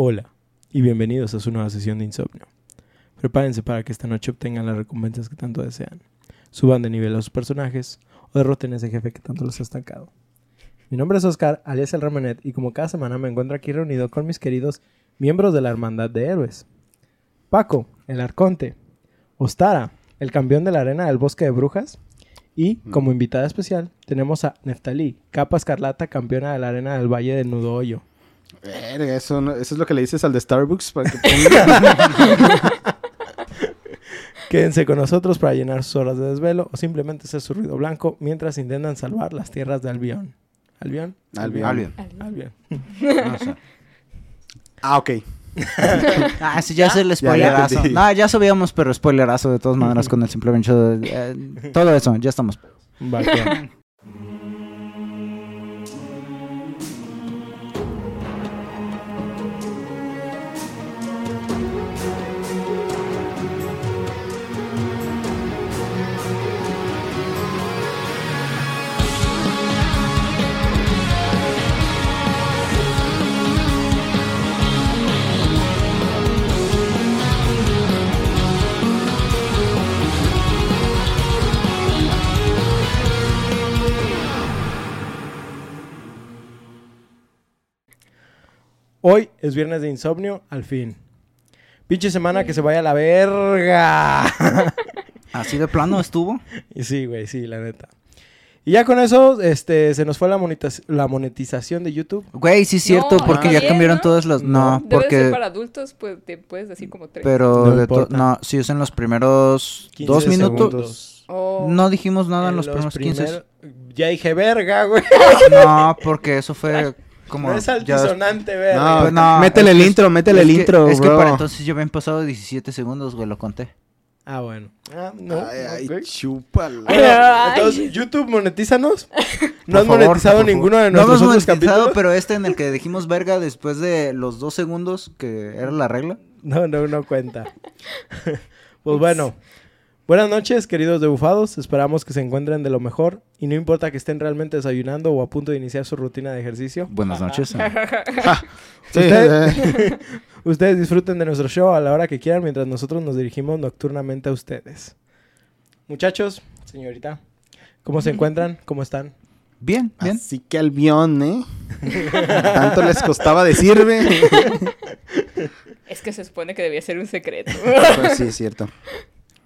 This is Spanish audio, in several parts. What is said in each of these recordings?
Hola y bienvenidos a su nueva sesión de insomnio. Prepárense para que esta noche obtengan las recompensas que tanto desean. Suban de nivel a sus personajes o derroten a ese jefe que tanto los ha estancado. Mi nombre es Oscar, alias el Ramonet, y como cada semana me encuentro aquí reunido con mis queridos miembros de la Hermandad de Héroes. Paco, el Arconte. Ostara, el campeón de la arena del bosque de brujas. Y como invitada especial tenemos a Neftalí, capa escarlata, campeona de la arena del Valle del Nudo Hoyo. Verga, eso, no- eso es lo que le dices al de Starbucks para que ponga. Quédense con nosotros para llenar sus horas de desvelo o simplemente hacer su ruido blanco mientras intentan salvar las tierras de Albión. ¿Albión? Albion. Albion. Albión. No sé. Ah, ok. Ah, sí, ya es el Ya, ya spoilerazo. entendí. no, ya sabíamos, pero spoilerazo de todas maneras con el simplemente show. de- eh, todo eso, ya estamos. Hoy es viernes de insomnio, al fin. Pinche semana que se vaya a la verga. Así de plano estuvo. y sí, güey, sí, la neta. Y ya con eso, este, se nos fue la, monetiz- la monetización de YouTube. Güey, sí es cierto, No, porque ya cambiaron ¿no? todas las. No, Debe de ser porque. para adultos, pues te puedes decir como tres. Pero No de to- no, si es en los primeros 15 dos minutos. segundos. Oh. No dijimos nada en los, los primeros 15. primer- Ya dije verga, güey. No, porque eso fue como. No es ya- altisonante, verga. No, Pues no, métele el intro, métele es el que- intro, Es que para entonces ya habían pasado 17 segundos, güey, lo conté. Ah, bueno. Ah, no. Ay, ay. Bueno, Ay. entonces, YouTube, monetízanos. No has favor, monetizado ninguno de No nuestros hemos otros monetizado, capítulos. pero este en el que dijimos verga después de los dos segundos, que era la regla. No, no, no cuenta. pues bueno. Buenas noches, queridos debufados. Esperamos que se encuentren de lo mejor. Y no importa que estén realmente desayunando o a punto de iniciar su rutina de ejercicio. Buenas noches. Sí, eh, Ustedes disfruten de nuestro show a la hora que quieran mientras nosotros nos dirigimos nocturnamente a ustedes. Muchachos, señorita, ¿cómo se encuentran? ¿Cómo están? Bien, bien. Así que Albión, ¿eh? Tanto les costaba decirme. Es que se supone que debía ser un secreto. Pues sí, es cierto.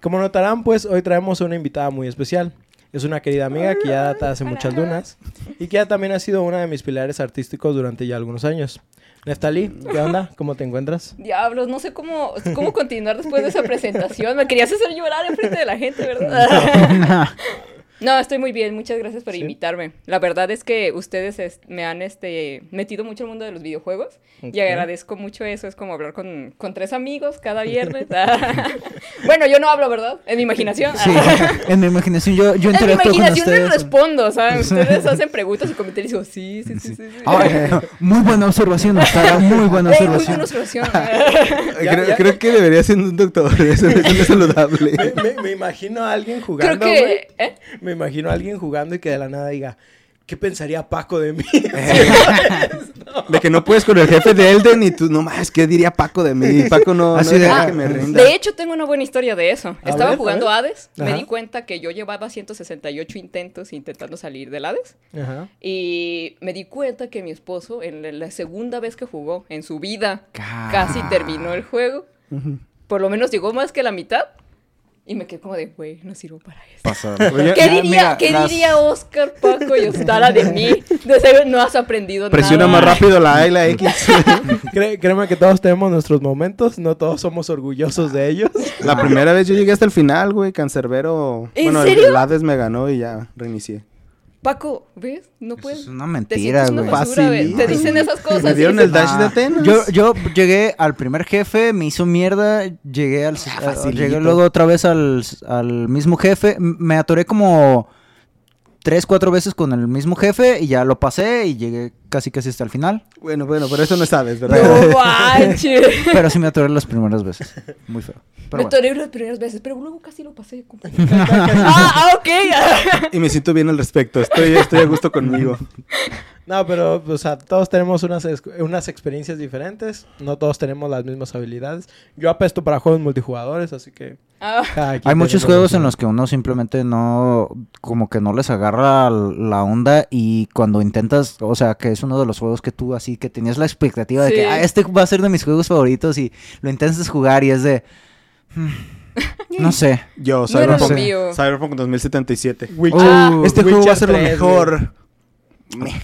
Como notarán, pues hoy traemos a una invitada muy especial. Es una querida amiga que ya data hace muchas lunas y que ya también ha sido una de mis pilares artísticos durante ya algunos años. Neftalí, ¿qué onda? ¿Cómo te encuentras? Diablos, no sé cómo, cómo continuar después de esa presentación. Me querías hacer llorar enfrente de la gente, ¿verdad? No, estoy muy bien. Muchas gracias por Sí. invitarme. La verdad es que ustedes es- me han este, metido mucho al mundo de los videojuegos Ok. y agradezco mucho eso. Es como hablar con, con tres amigos cada viernes. bueno, yo no hablo, ¿verdad? En mi imaginación. Sí, en mi imaginación yo, yo En mi interactúo con imaginación les ustedes. respondo, ¿saben? Ustedes hacen preguntas y comentarios y digo, sí, sí, sí, sí. sí. Ay, muy buena observación, Ostara, muy buena Ey, muy observación. buena observación. Ya, creo, ya. creo que debería ser un doctor. Eso, no es saludable. Me, me- me imagino a alguien Creo jugando, güey. que... ¿eh? Me imagino a alguien jugando y que de la nada diga, ¿qué pensaría Paco de mí? De que no puedes con el jefe de Elden y tú, no más, ¿qué diría Paco de mí? Paco no, Así no de- Ah, que me rinda. De hecho, tengo una buena historia de eso. A Estaba ver, jugando. Hades, me di cuenta que yo llevaba 168 intentos intentando salir del Hades. Ajá. Y me di cuenta que mi esposo, en la- la segunda vez que jugó en su vida, Ca- casi terminó el juego. Por lo menos llegó más que la mitad. Y me quedé como de, güey, no sirvo para eso. ¿Qué diría, mira, ¿qué las- diría Oscar, Paco y Ostara de mí? De seguro no has aprendido Presiona nada. más rápido la A y la X. Cré- créeme que todos tenemos nuestros momentos, no todos somos orgullosos de ellos. La primera vez yo llegué hasta el final, güey. Cancerbero. ¿En bueno, serio? el Hades me ganó y ya reinicié. Paco, ¿ves? No Eso puedes. es una Te mentira, güey. Facilito. Te dicen esas cosas. Me dieron el dash de Ah, Atenas. Yo, yo llegué al primer jefe, me hizo mierda, llegué al... Ah, a- llegué luego otra vez al, al mismo jefe, me atoré como tres, cuatro veces con el mismo jefe y ya lo pasé y llegué casi casi hasta el final. Bueno, bueno, pero eso no sabes, ¿verdad? No manches. Pero sí me atoré las primeras veces. Muy feo. Pero me bueno. atoré las primeras veces, pero luego casi lo pasé. ah, ah, ok. Y me siento bien al respecto. Estoy, estoy a gusto conmigo. No, pero, o sea, todos tenemos unas, unas experiencias diferentes. No todos tenemos las mismas habilidades. Yo apesto para juegos multijugadores, así que... Ah, Hay muchos juegos en los que uno simplemente no, como que no les agarra la onda y cuando intentas, o sea, que es uno de los juegos que tú así, que tenías la expectativa de que ah, este va a ser de mis juegos favoritos y lo intentas jugar y es de... hmm, no sé. Yo, No Cyberpunk, mío. Cyberpunk 2077. Witcher- Ah, este Witcher juego va a ser lo 3, mejor.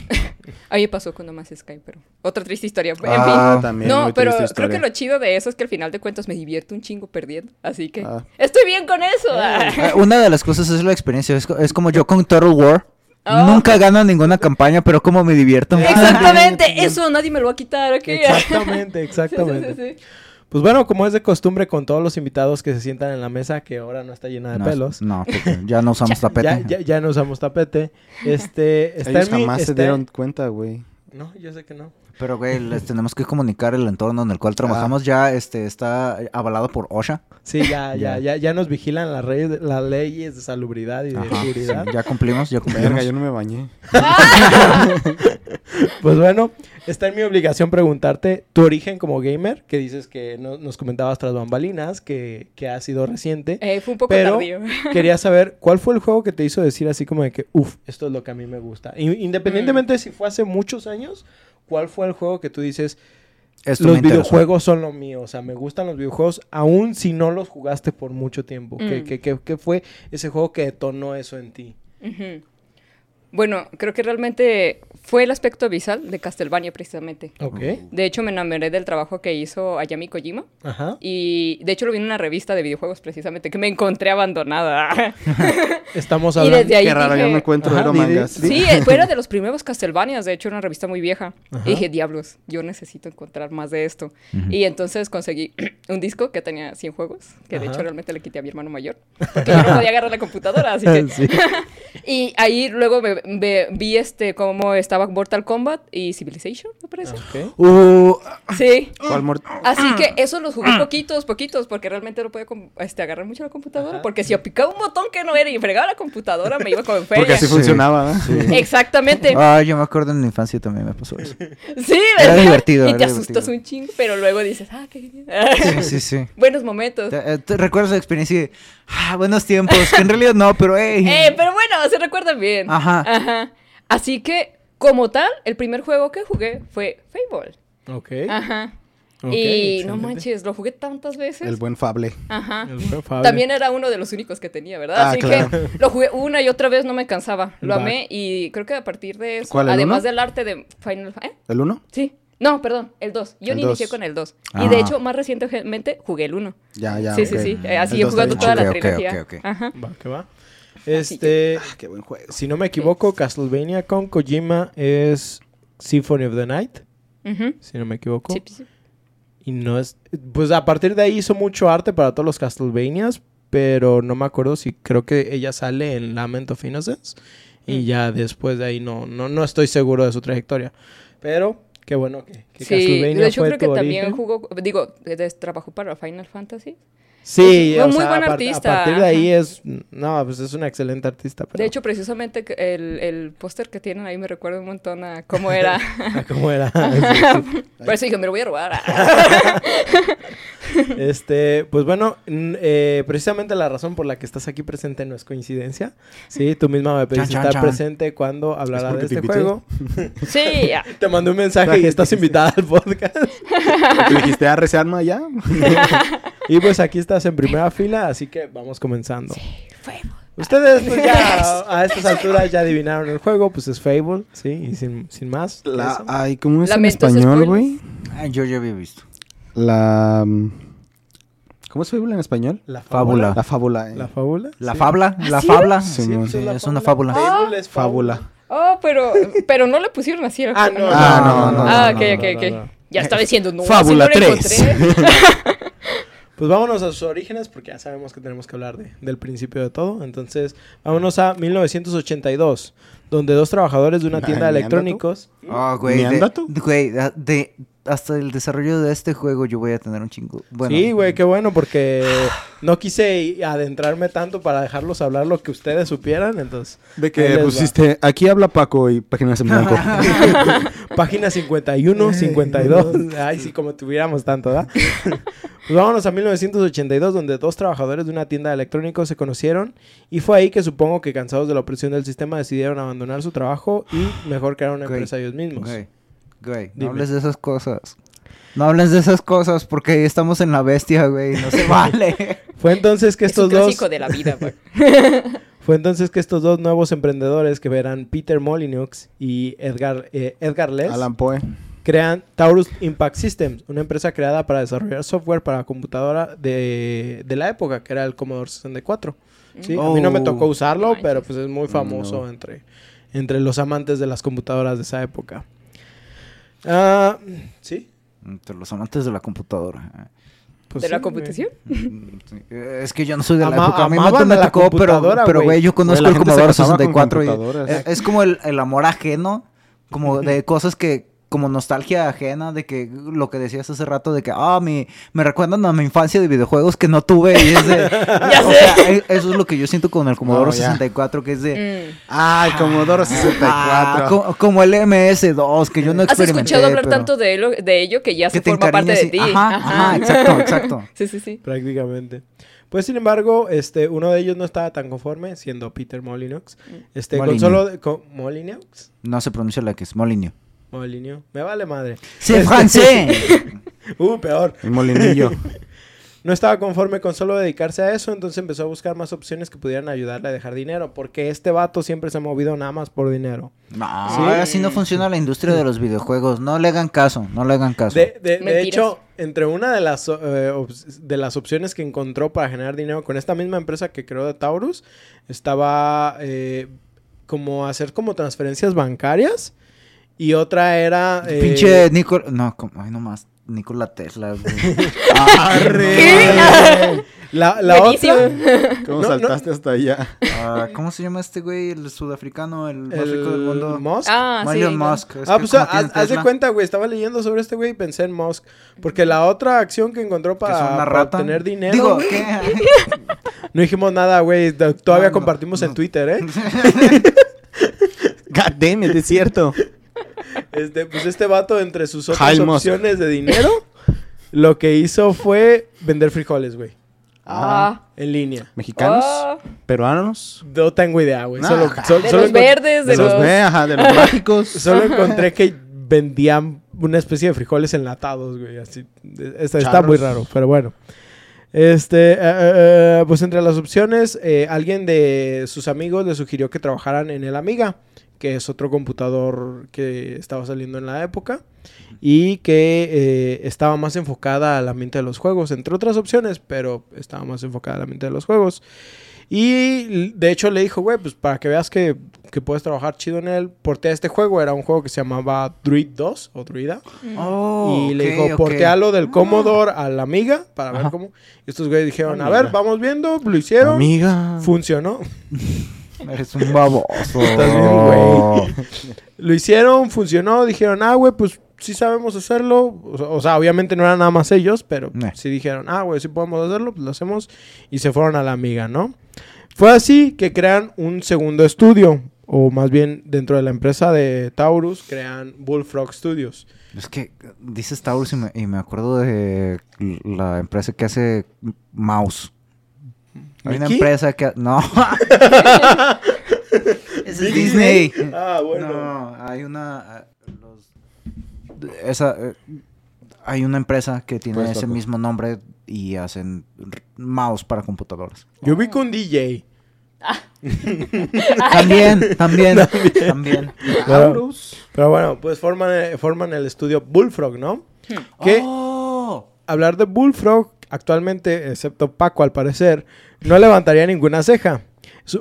a mí me pasó con No Man's Sky, pero otra triste historia. En Ah, fin. también. No, muy pero creo que lo chido de eso es que al final de cuentas me divierto un chingo perdiendo. Así que Ah. estoy bien con eso. Eh, Una de las cosas es la experiencia. Es, co- es como yo con Total War. Oh. Nunca gano ninguna campaña, pero como me divierto. Exactamente, eso nadie me lo va a quitar. ¿ok? Exactamente, Sí, exactamente. sí, sí, sí. Pues bueno, como es de costumbre con todos los invitados que se sientan en la mesa, que ahora no está llena de No, pelos. No, porque ya no usamos tapete. Ya, ya, ya no usamos tapete. Este, está Ellos en mi- jamás se está- dieron cuenta, güey. No, yo sé que no. Pero, güey, les tenemos que comunicar el entorno en el cual trabajamos. Ya este está avalado por OSHA. Sí, ya, ya, Ya. ya, nos vigilan las, reyes- las leyes de salubridad y de Ajá, sí, seguridad. ya cumplimos, ya cumplimos. Verga, yo no me bañé. Pues bueno, está en mi obligación preguntarte tu origen como gamer, que dices que no- nos comentabas tras bambalinas, que, que ha sido reciente. Eh, fue un poco Pero tardío. quería saber cuál fue el juego que te hizo decir así como de que, uff, esto es lo que a mí me gusta. Independientemente de si fue hace muchos años, ¿cuál fue el juego que tú dices, Esto los videojuegos son lo mío? O sea, me gustan los videojuegos, aun si no los jugaste por mucho tiempo. ¿Qué, Mm. qué- qué- qué fue ese juego que detonó eso en ti? Bueno, creo que realmente fue el aspecto visual de Castlevania precisamente. Ok. De hecho, me enamoré del trabajo que hizo Ayami Kojima. Ajá. Y de hecho lo vi en una revista de videojuegos precisamente, que me encontré abandonada. Estamos y hablando... desde ahí Qué raro, yo dije- no encuentro Ajá, mangas. Sí, eh, fue era de los primeros Castlevanias, de hecho, una revista muy vieja. Ajá. Y dije, diablos, yo necesito encontrar más de esto. Ujú. Y entonces conseguí un disco que tenía 100 juegos, que de hecho realmente le quité a mi hermano mayor, porque yo no podía agarrar la computadora, así que... Sí. Y ahí luego me- me- vi este cómo estaba Mortal Kombat y Civilization, me parece. Ok. Uh, Sí. ¿Cuál mor- Así que eso los jugué poquitos, poquitos, porque realmente no podía este, agarrar mucho la computadora. Ajá. Porque si picaba un botón que no era y fregaba la computadora, me iba como en feria. Porque así Sí. funcionaba, ¿no? Exactamente. ah, yo me acuerdo en mi infancia también me pasó eso. Sí, Era ¿verdad? divertido, Y era te asustas un chingo, pero luego dices, ah, qué Sí, sí, sí. Buenos momentos. ¿Te, eh, te recuerdas la experiencia de, ah, buenos tiempos? Que en realidad no, pero hey. Eh, pero bueno, se recuerdan bien. Ajá. Ajá. Así que, como tal, el primer juego que jugué fue Fable. Ok. Ajá. Ok, y no manches, lo jugué tantas veces. El buen Fable. Ajá. El buen Fable. También era uno de los únicos que tenía, ¿verdad? Ah, Así claro. que lo jugué una y otra vez, no me cansaba. Lo Va. amé y creo que a partir de eso, ¿Cuál, el además uno? del arte de Final ¿eh? ¿El 1? Sí. No, perdón, el 2. Yo El ni inicié dos. con el 2. Ah. Y de hecho, más recientemente jugué el 1. Ya, ya. sí, sí, sí. Eh, Así he jugado toda la trilogía. ok, ok. Ajá. Va, que va. Este, Ah, qué buen juego. si no me equivoco, Castlevania con Kojima es Symphony of the Night, si no me equivoco. Sí, sí. Y no es... Pues a partir de ahí hizo mucho arte para todos los Castlevanias, pero no me acuerdo si creo que ella sale en Lament of Innocence. Y Mm. ya después de ahí no, no, no estoy seguro de su trayectoria. Pero qué bueno que, que Sí, Castlevania de hecho fue creo que tu también origen. jugó, digo, trabajó para Final Fantasy. Sí, Es o un muy sea, buen a artista, A partir de ahí ajá. es... No, pues es una excelente artista. Pero... De hecho, precisamente el, el póster que tienen ahí me recuerda un montón a cómo era. ¿Cómo era? Sí, sí. Por eso dije, me lo voy a robar. Este, pues bueno, eh, precisamente la razón por la que estás aquí presente no es coincidencia. Sí, tú misma me pediste Chan, chan, estar chan. presente cuando hablará porque de te este juego. sí. Te mandé un mensaje y estás invitada al podcast. ¿Te dijiste a Researma ya? Y pues aquí estás en primera fila, así que vamos comenzando. Fue. Ustedes pues, ya a estas alturas ya adivinaron el juego, pues es Fable, sí, y sin, sin más. La, ay, ¿cómo es Lamentos en español, güey? Ah, yo ya había visto. La... mm, ¿Cómo es Fable en español? La Fábula. La fábula. eh. La fábula. La sí. fabla, la sí? fabla. Sí, Sí, sí, es una fábula. Fable es Fábula. Oh, pero, pero no le pusieron así. Ah, no, Ah, no, no, Ah, ok, ok, no, ok. no, no. Ya estaba diciendo, no, Fábula así no lo 3. Pues vámonos a sus orígenes porque ya sabemos que tenemos que hablar de- del principio de todo. Entonces, vámonos a 1982, donde dos trabajadores de una tienda de electrónicos... Oh, güey. ¿Me de-? Güey, de, de- hasta el desarrollo de este juego yo voy a tener un chingo. Bueno, sí, güey, qué bueno, porque no quise adentrarme tanto para dejarlos hablar lo que ustedes supieran, entonces... Ahí que va. pusiste, aquí habla Paco y páginas en blanco. Página 51, 52. Ay, sí, como tuviéramos tanto, ¿verdad? pues vámonos a 1982, donde dos trabajadores de una tienda de electrónicos se conocieron. Y fue ahí que supongo que cansados de la opresión del sistema decidieron abandonar su trabajo y mejor crear una empresa ellos mismos. Güey, güey, Dime. no hables de esas cosas. No hables de esas cosas porque estamos en la bestia, güey. No se vale. Fue entonces que Es un estos dos... clásico de la vida, güey. Fue entonces que estos dos nuevos emprendedores, que eran Peter Molyneux y Edgar, eh, Edgar Less, Alan Poe. crean Taurus Impact Systems, una empresa creada para desarrollar software para computadora de, de la época, que era el Commodore 64. ¿sí? A mí no me Oh. tocó usarlo, Manches. pero pues es muy famoso No. entre, entre los amantes de las computadoras de esa época. Ah, ¿Sí? Entre los amantes de la computadora. Pues ¿De la computación? Eh, Es que yo no soy de la Ama- época. A mí amaban me de la tocó, pero, computadora, pero güey. yo conozco el Commodore casaba con 64. y- es como el, el amor ajeno, como de cosas que, como nostalgia ajena, de que lo que decías hace rato, de que, ah, mi, me recuerdan a mi infancia de videojuegos que no tuve. Y es de, Ya o sea, e- eso es lo que yo siento con el Commodore No, ya. 64, que es de... Mm. Ah, el Commodore 64. Ah, co- como el MS2, que yo no Has experimenté. escuchado hablar pero tanto de, ello- de ello que ya que se te forma parte de encariñas ti. y- Ajá, ajá, exacto, exacto. Sí, sí, sí. Prácticamente. Pues sin embargo, este, uno de ellos no estaba tan conforme, siendo Peter Molyneux. Este, con Molyneux. solo de- con- Molyneux, No se pronuncia la que es Molinio. Molineux, me vale madre. ¡C'est francés! Uh, peor. El molinillo. No estaba conforme con solo dedicarse a eso, entonces empezó a buscar más opciones que pudieran ayudarle a dejar dinero, porque este vato siempre se ha movido nada más por dinero. No, Sí. así no funciona la industria de los videojuegos. No le hagan caso, no le hagan caso. De, de- de Mentiras. hecho, entre una de las, eh, de las opciones que encontró para generar dinero con esta misma empresa que creó de Taurus, estaba eh, como hacer como transferencias bancarias y otra era... eh, Pinche Nicol... No, como... Ay, nomás. Nikola Tesla, güey. ¡Arre! La, la otra... ¿Cómo No, saltaste hasta allá? Ah, ¿Cómo se llama este güey? El sudafricano, el más El rico del mundo. Musk. Ah, sí. Musk. Ah, pues como haz, de Tesla, cuenta, güey. Estaba leyendo sobre este güey y pensé en Musk. Porque la otra acción que encontró para, para obtener dinero. Digo, ¿qué? no dijimos nada, güey. Todavía No, no, compartimos en. Twitter, ¿eh? God damn it, es cierto. Este, pues este vato, entre sus otras opciones de dinero, lo que hizo fue vender frijoles, güey. Ah. En línea. ¿Mexicanos? Ah. ¿Peruanos? No tengo idea, güey. Ah, Solo, sol- De solo los verdes, de, De los ajá, de los mágicos. Solo encontré que vendían una especie de frijoles enlatados, güey. Así. Está, muy raro, pero bueno. Este, eh, eh, pues entre las opciones, eh, alguien de sus amigos le sugirió que trabajaran en el Amiga, que es otro computador que estaba saliendo en la época y que eh, estaba más enfocada al ambiente de los juegos, entre otras opciones, pero estaba más enfocada al ambiente de los juegos. Y de hecho le dijo, güey, pues para que veas que, que puedes trabajar chido en él, portea este juego. Era un juego que se llamaba Druid 2 o Druida. Oh, y le ok, dijo, ok. portealo del Commodore a la Amiga para ver cómo. Y estos güeyes dijeron, a Amiga. ver, vamos viendo, lo hicieron. Amiga. Funcionó. Eres un baboso. Estás bien, güey. Lo hicieron, funcionó. Dijeron, ah, güey, pues sí sabemos hacerlo. O sea, obviamente no eran nada más ellos, pero Eh. sí dijeron, ah, güey, sí podemos hacerlo, pues lo hacemos. Y se fueron a la amiga, ¿no? Fue así que crean un segundo estudio. O más bien, dentro de la empresa de Taurus, crean Bullfrog Studios. Es que dices Taurus y me, y me acuerdo de la empresa que hace mouse. Hay una empresa que... No. es. Disney. Ah, bueno. No, hay una... los- esa... eh, hay una empresa que tiene Pues, ese loco. mismo nombre y hacen mouse para computadoras. Yo vi con DJ. También, también, también. Pero, pero bueno, pues forman, eh, forman el estudio Bullfrog, ¿no? Que Oh. hablar de Bullfrog actualmente, excepto Paco al parecer, no levantaría ninguna ceja.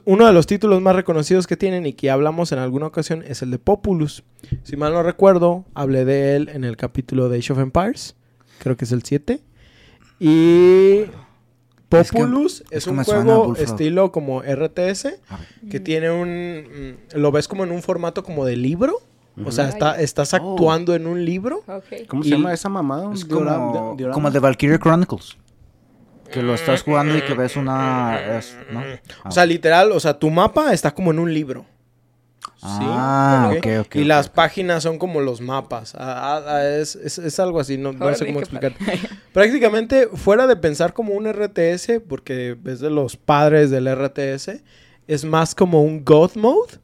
Uno de los títulos más reconocidos que tienen y que hablamos en alguna ocasión es el de Populus. Si mal no recuerdo, hablé de él en el capítulo de Age of Empires, creo que es el 7. Y Es que- Populus es, es que un juego estilo como RTS que tiene un... mm, Lo ves como en un formato como de libro. O sea, está, estás actuando en un libro. ¿Cómo se llama esa mamada? Es como, el de Valkyrie Chronicles. Que lo estás jugando y que ves una... es- ¿no? O sea, literal, o sea, tu mapa está como en un libro. Ah, ¿ok? ok, ok. y las páginas son como los mapas. Ah, ah, ah, es, es- es algo así, no, no sé cómo explicar. Prácticamente, fuera de pensar como un RTS, porque es de los padres del RTS, es más como un God Mode,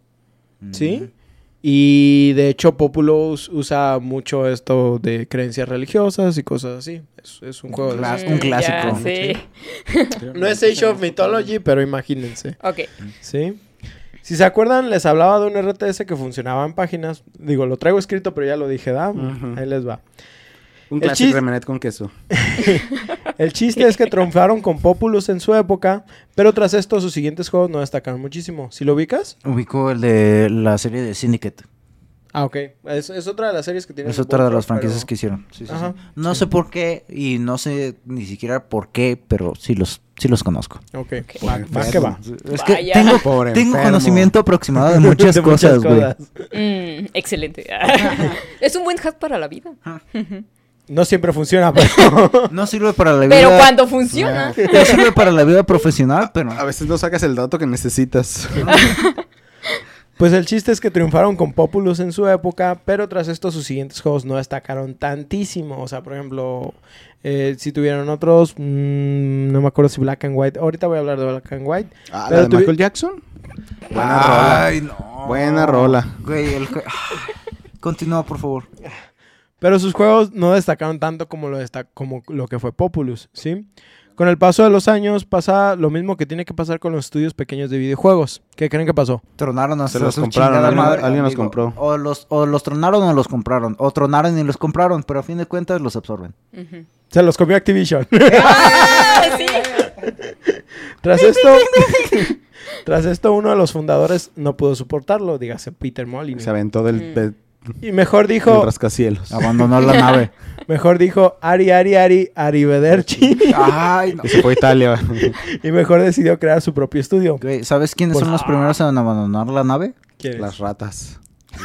¿sí? Y de hecho, Populous usa mucho esto de creencias religiosas y cosas así. Es, es un juego de un clásico. ya, sí. No es Age of Mythology, pero imagínense. Ok. ¿Sí? Si se acuerdan, les hablaba de un RTS que funcionaba en páginas. Digo, lo traigo escrito, pero ya lo dije, ¿da? Ahí les va. Un el clásico remenet con queso. El chiste es que triunfaron con Populous en su época, pero tras esto sus siguientes juegos no destacaron muchísimo. ¿Sí lo ubicas? Ubico el de la serie de Syndicate. Ah, ok. Es, es otra de las series que tiene. Es otra de las franquicias que hicieron. Sí, sí, sí. Ajá. No sé por qué y no sé ni siquiera por qué, pero sí los, sí los conozco. Ok, va que va. Es que Vaya. tengo, conocimiento aproximado de muchas De cosas, güey. Mm, excelente. es un buen hack para la vida. No siempre funciona, pero... No sirve para la vida. Pero cuando funciona. No sirve para la vida profesional, pero. A veces no sacas el dato que necesitas. Pues el chiste es que triunfaron con Populous en su época, pero tras esto sus siguientes juegos no destacaron tantísimo. O sea, por ejemplo, eh, si tuvieron otros, mm, no me acuerdo si Black and White. Ahorita voy a hablar de Black and White. Ah, Pero ¿la de tuvi- Michael Jackson? Buena rola. Ay, no. Buena rola. Güey, el... Continúa, por favor. Pero sus juegos no destacaron tanto como lo, como lo que fue Populous, ¿sí? Con el paso de los años pasa lo mismo que tiene que pasar con los estudios pequeños de videojuegos. ¿Qué creen que pasó? Tronaron hasta Se los compraron, alguien- madre, alguien los compró. O los, o los tronaron o los compraron. O tronaron y los compraron, pero a fin de cuentas los absorben. Se los comió Activision. ¡Ah, sí! tras esto, tras esto uno de los fundadores no pudo soportarlo, dígase Peter Molyneux. Se aventó del, Mm. Y mejor dijo, rascacielos. Abandonó la nave. mejor dijo Ari Ari Ari Arrivederci Ay, no. Y se fue a Italia. y mejor decidió crear su propio estudio. Güey, ¿sabes quiénes son los primeros en abandonar la nave? ¿Quién es? Las ratas.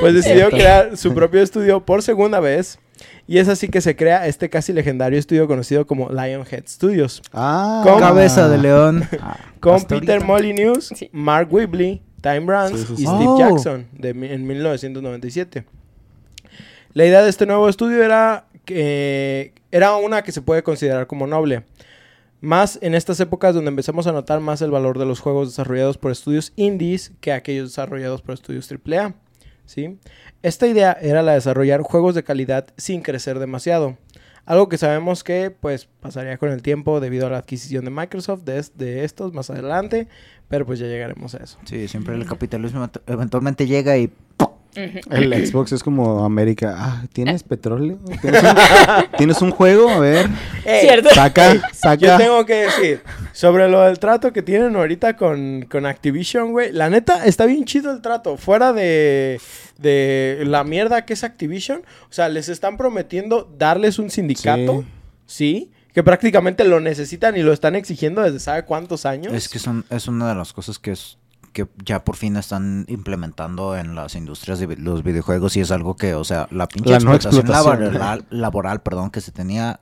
Pues decidió crear su propio estudio por segunda vez. Y es así que se crea este casi legendario estudio conocido como Lionhead Studios. Ah. Con- Cabeza de león. Con Peter. Molyneux, Sí. Mark Whibley, Time Brands Sí, sí, sí. y Steve Oh. Jackson de, en 1997. La idea de este nuevo estudio era que era una que se puede considerar como noble. Más en estas épocas donde empezamos a notar más el valor de los juegos desarrollados por estudios indies que aquellos desarrollados por estudios AAA. ¿sí? Esta idea era la de desarrollar juegos de calidad sin crecer demasiado. Algo que sabemos que pues pasaría con el tiempo debido a la adquisición de Microsoft de, de estos más adelante, pero pues ya llegaremos a eso. Sí, siempre el capitalismo event- eventualmente llega y... Ujú. El Xbox es como América. Ah, ¿tienes petróleo? ¿Tienes un, ¿tienes un juego? A ver. ¿Cierto? Saca, Yo saca. tengo que decir, sobre lo del trato que tienen ahorita con, con Activision, güey. La neta, está bien chido el trato. Fuera de, de la mierda que es Activision. O sea, les están prometiendo darles un sindicato. Sí. que prácticamente lo necesitan y lo están exigiendo desde sabe cuántos años. Es que son, es una de las cosas que es que ya por fin están implementando en las industrias de los videojuegos y es algo que, o sea, la pinche La no explotación. laboral, laboral, perdón, que se tenía,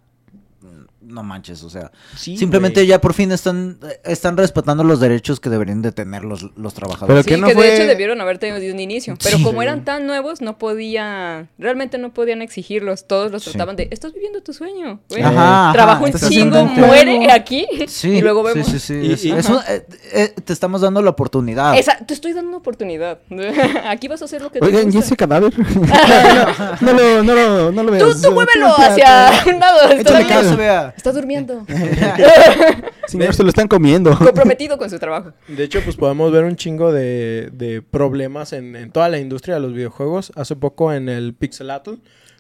no manches, o sea, Sí, simplemente ya por fin están, están respetando los derechos que deberían de tener los, los trabajadores. Pero Sí, que que, no de fue- hecho debieron haber tenido desde un inicio. Pero Sí. como eran tan nuevos, no podía... Realmente no podían exigirlos. Todos los Sí. trataban de... Estás viviendo tu sueño. güey. Ajá, ajá, Trabajo un chingo, muere aquí. Sí, y luego vemos... sí, sí, sí. Y- es- y- es un- eh, eh, te estamos dando la oportunidad. Esa- te estoy dando una oportunidad. aquí vas a hacer lo que te Oigan, ¿y gusta. ese cadáver? no, lo, no, lo, no lo Tú, veas. tú muévelo Tú hacia voltea, un lado. Échale no se vea. Está durmiendo. Señor, se lo están comiendo. Comprometido con su trabajo. De hecho, pues podemos ver un chingo de, de problemas en, en toda la industria de los videojuegos. Hace poco en el Pixelatl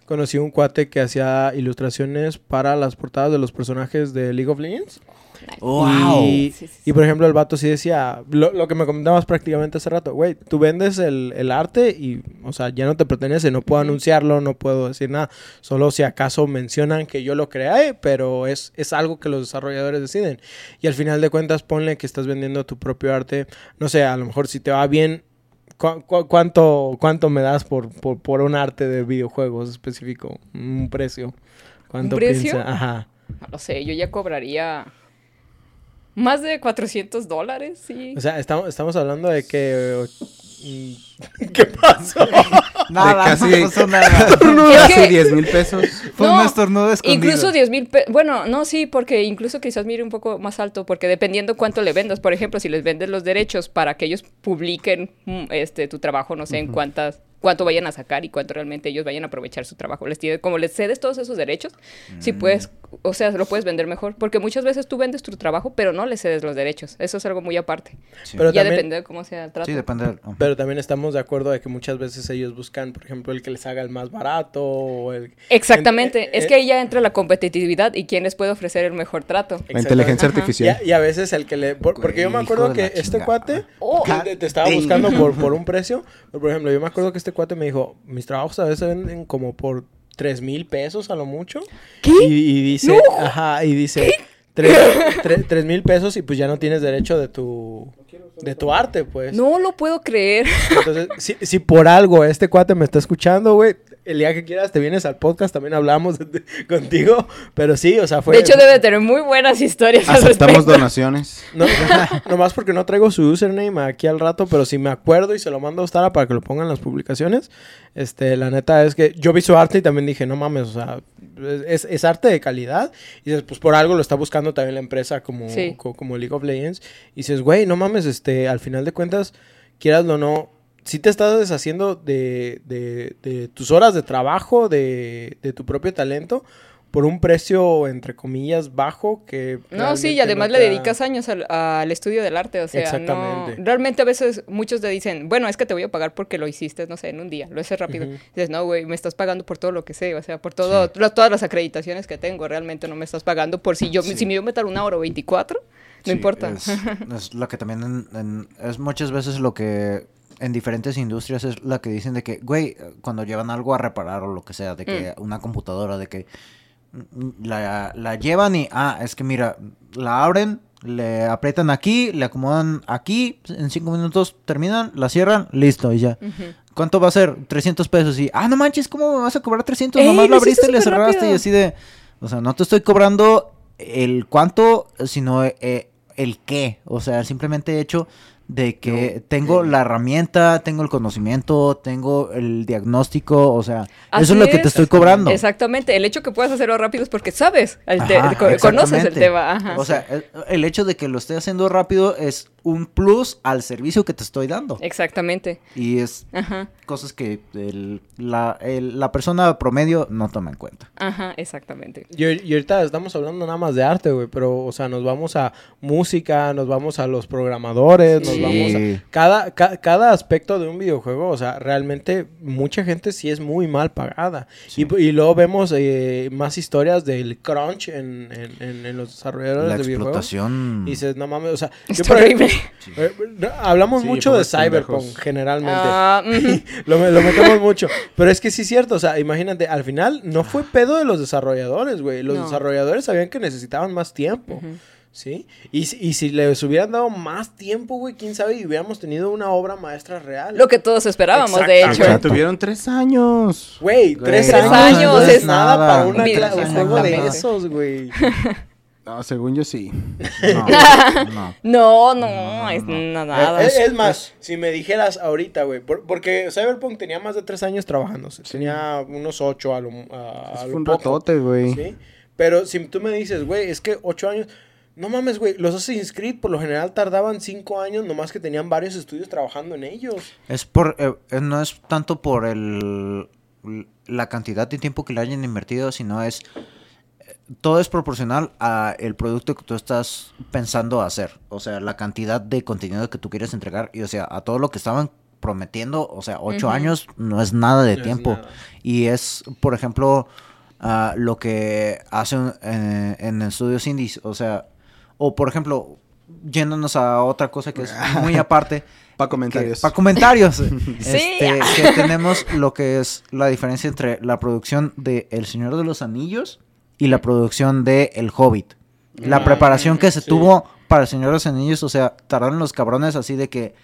conocí un cuate que hacía ilustraciones para las portadas de los personajes de League of Legends. ¡Wow! Y, Sí, sí, sí. y, por ejemplo, el vato sí decía, lo, lo que me comentabas prácticamente hace rato, güey, tú vendes el, el arte y, o sea, ya no te pertenece, no puedo anunciarlo, no puedo decir nada, solo si acaso mencionan que yo lo creé, pero es, es algo que los desarrolladores deciden. Y al final de cuentas, ponle que estás vendiendo tu propio arte, no sé, a lo mejor si te va bien, ¿cu- cu- cuánto, ¿cuánto me das por, por, por un arte de videojuegos específico? Un precio. ¿Cuánto precio? piensa? Ajá. No lo sé, yo ya cobraría más de 400 dólares, sí. O sea, estamos, estamos hablando de que... ¿Qué pasó? Nada, casi- no pasó nada. Casi que- 10 mil pesos. Fue No, un estornudo escondido. Incluso 10 mil pesos. Bueno, no, sí, porque incluso quizás mire un poco más alto, porque dependiendo cuánto le vendas, por ejemplo, si les vendes los derechos para que ellos publiquen mm, este tu trabajo, no sé en cuántas cuánto vayan a sacar y cuánto realmente ellos vayan a aprovechar su trabajo. Les tiene- como les cedes todos esos derechos, sí Mm. puedes, o sea, lo puedes vender mejor, porque muchas veces tú vendes tu trabajo, pero no le cedes los derechos. Eso es algo muy aparte. Sí. Pero ya también- depende de cómo sea el trato. Sí, depende. del- Pero también estamos de acuerdo de que muchas veces ellos buscan, por ejemplo, el que les haga el más barato o el... Exactamente, En- es eh, que ahí ya entra la competitividad y quién les puede ofrecer el mejor trato. La inteligencia Ajá. Y artificial. a, y a veces el que le... por- porque yo me acuerdo que este cuate Oh. te, te estaba buscando por, por un precio. Pero, por ejemplo, yo me acuerdo que este cuate me dijo, mis trabajos a veces se venden como por 3 mil pesos a lo mucho. ¿Qué? Y, y dice, ajá, y dice, tres, tres- tres mil pesos y pues ya no tienes derecho de tu, de tu arte, pues. No lo puedo creer. Entonces, si, si por algo este cuate me está escuchando, güey, el día que quieras te vienes al podcast, también hablamos de- contigo. Pero sí, o sea, fue... De hecho, debe tener muy buenas historias Aceptamos donaciones. No, nomás porque no traigo su username aquí al rato, pero si me acuerdo y se lo mando a Ostara para que lo pongan en las publicaciones. Este, la neta es que yo vi su arte y también dije, no mames, o sea, es, es arte de calidad. Y dices, pues por algo lo está buscando también la empresa como, Sí. co- como League of Legends. Y dices, güey, no mames, este, al final de cuentas, quieras o no, si te estás deshaciendo de, de, de tus horas de trabajo, de, de tu propio talento, por un precio, entre comillas, bajo que... No, sí, y además no le te dedicas años al, al estudio del arte, o sea, Exactamente. no... Realmente a veces muchos te dicen, bueno, es que te voy a pagar porque lo hiciste, no sé, en un día, lo haces rápido. Dices, no, güey, me estás pagando por todo lo que sé, o sea, por todo, lo- todas las acreditaciones que tengo, realmente no me estás pagando por si yo, Sí. si me yo meter una hora o 24, no Sí, importa. Es, es lo que también en- en- es muchas veces lo que en diferentes industrias es la que dicen de que, güey, cuando llevan algo a reparar o lo que sea, de que una computadora, de que mm, la, la llevan y, ah, es que mira, la abren, le aprietan aquí, le acomodan aquí, en cinco minutos terminan, la cierran, listo, y ya. ¿Cuánto va a ser? 300 pesos. Y, ah, no manches, ¿cómo me vas a cobrar 300? ¡Ey, Nomás lo abriste y le cerraste y así de... O sea, no te estoy cobrando el cuánto, sino eh, el qué. O sea, simplemente hecho de que tengo la herramienta, tengo el conocimiento, tengo el diagnóstico, o sea, Así eso es lo que te estoy cobrando. Exactamente, el hecho que puedas hacerlo rápido es porque sabes, el Ajá, conoces el tema. Ajá. O sea, el, el hecho de que lo esté haciendo rápido es un plus al servicio que te estoy dando. Exactamente. Y es Ajá, cosas que el- la, el- la persona promedio no toma en cuenta. ajá, exactamente. Y, y ahorita estamos hablando nada más de arte, güey, pero, o sea, nos vamos a música, nos vamos a los programadores, nos Sí. vamos a... Cada, ca- cada aspecto de un videojuego, o sea, realmente mucha gente sí es muy mal pagada. Y, y luego vemos eh, más historias del crunch en, en- en- en los desarrolladores La de videojuegos. explotación. Y dices, no mames, o sea, yo por eh, hablamos Sí, mucho de Cyberpunk, pendejos. generalmente. Ah. Lo, lo metemos mucho. Pero es que sí es cierto. O sea, imagínate, al final no fue pedo de los desarrolladores, güey. Los No. desarrolladores sabían que necesitaban más tiempo. ¿Sí? Y, si- y si les hubieran dado más tiempo, güey, quién sabe, y hubiéramos tenido una obra maestra real. Lo que todos esperábamos, de hecho. Exacto. Tuvieron tres años. Güey, tres, Tres años, años no es es nada nada. para una un juego de esos, güey. No, según yo sí. No, no. No, no, No, es no. nada. Eh, es, es más, si me dijeras ahorita, güey, por- porque Cyberpunk tenía más de tres años trabajándose. Tenía unos ocho a lo, a, a lo un poco. ratote, güey. ¿Sí? Pero si tú me dices, güey, es que ocho años. No mames, güey. Los Assassin's Creed por lo general tardaban cinco años, nomás que tenían varios estudios trabajando en ellos. Es por, eh, eh, no es tanto por el, la cantidad de tiempo que le hayan invertido, sino es, eh, todo es proporcional a el producto que tú estás pensando hacer. O sea, la cantidad de contenido que tú quieres entregar y, o sea, a todo lo que estaban prometiendo, o sea, ocho años no es nada de No es tiempo. nada. Y es, por ejemplo, ah, lo que hacen eh, en estudios indies. O sea, O por ejemplo, yéndonos a otra cosa que es muy aparte. Para comentarios. Para comentarios. Sí. Este, que tenemos lo que es la diferencia entre la producción de El Señor de los Anillos y la producción de El Hobbit. La Ah, preparación que se sí. tuvo para El Señor de los Anillos, o sea, tardaron los cabrones así de que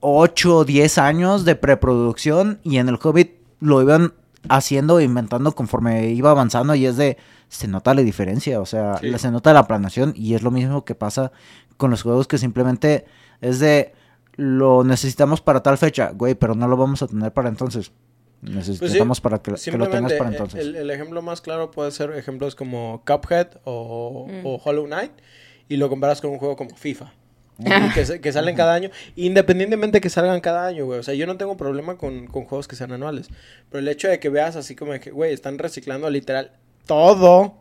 8 o 10 años de preproducción y en El Hobbit lo iban haciendo, inventando conforme iba avanzando y es de, se nota la diferencia, o sea, Sí. se nota la planeación y es lo mismo que pasa con los juegos que simplemente es de, lo necesitamos para tal fecha, güey, pero no lo vamos a tener para entonces. Necesitamos para que, que lo tengas para entonces. el, el ejemplo más claro puede ser ejemplos como Cuphead o, Mm. o Hollow Knight y lo comparas con un juego como FIFA. Y que, que salen cada año, independientemente que salgan cada año, güey. O sea, yo no tengo problema con, con juegos que sean anuales. Pero el hecho de que veas así como de que, güey, están reciclando literal todo,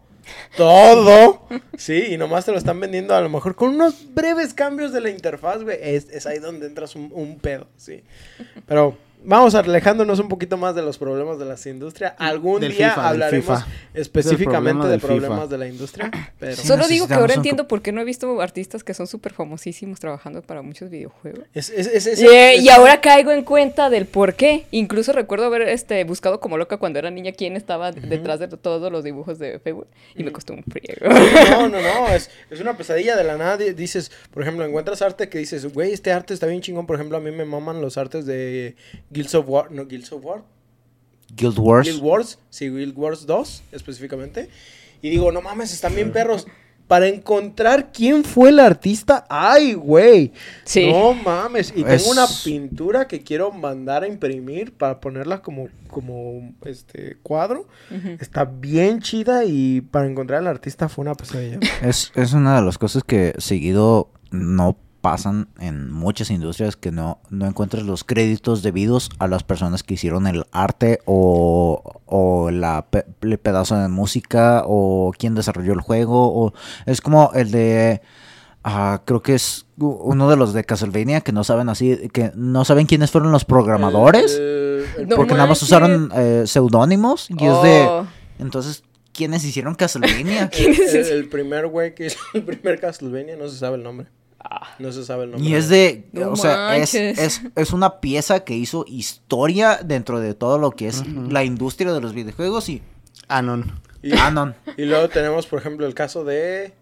todo, sí, y nomás te lo están vendiendo a lo mejor con unos breves cambios de la interfaz, güey. Es, es ahí donde entras un, un pedo, sí. Pero vamos alejándonos un poquito más de los problemas de la industria. Algún Del día FIFA, hablaremos FIFA. específicamente problema de del FIFA. problemas de la industria. Pero... Sí. Solo digo que ahora un entiendo por qué no he visto artistas que son súper famosísimos trabajando para muchos videojuegos. Es- es- es- es- Y, eh, es- y ahora caigo en cuenta del por qué. Incluso recuerdo haber este, buscado como loca cuando era niña quién estaba detrás de todos los dibujos de Facebook. Y me costó un friego. No, no, no, es, es una pesadilla de la nada. di- Dices, por ejemplo, encuentras arte que dices, güey, este arte está bien chingón. Por ejemplo, a mí me maman los artes de Guilds of War, no, Guilds of War, Guild Wars. Guild Wars, sí, Guild Wars 2 específicamente. Y digo, no mames, están bien perros. Para encontrar quién fue el artista, ay, güey. Sí. No mames. Y Es- tengo una pintura que quiero mandar a imprimir para ponerla como, como este cuadro. Está bien chida y para encontrar al artista fue una pesadilla. Es, es una de las cosas que seguido no pasan en muchas industrias que no, no encuentras los créditos debidos a las personas que hicieron el arte o, o la pe- el pedazo de música o quien desarrolló el juego o es como el de ah, creo que es uno de los de Castlevania que no saben así que no saben quiénes fueron los programadores el- No porque nada más usaron eh, seudónimos y es de Oh. entonces quiénes hicieron Castlevania el, el- el primer güey que hizo el primer Castlevania, no se sabe el nombre. No se sabe el nombre. Y es de, No o sea, es, es, es una pieza que hizo historia dentro de todo lo que es la industria de los videojuegos y Anon. Y, Canon. y luego tenemos, por ejemplo, el caso de...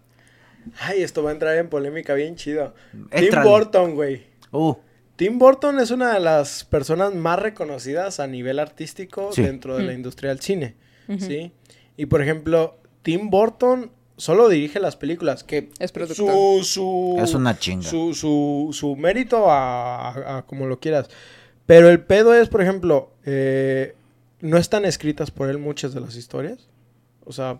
Ay, esto va a entrar en polémica bien chido. Tim. Burton, güey. Uh, Tim Burton es una de las personas más reconocidas a nivel artístico Sí. dentro de la industria del cine, ¿sí? Y por ejemplo, Tim Burton solo dirige las películas, que Es productor. su, su, Es una chinga. Su, su, su mérito a, a- a como lo quieras. Pero el pedo es, por ejemplo, eh, no están escritas por él muchas de las historias. O sea,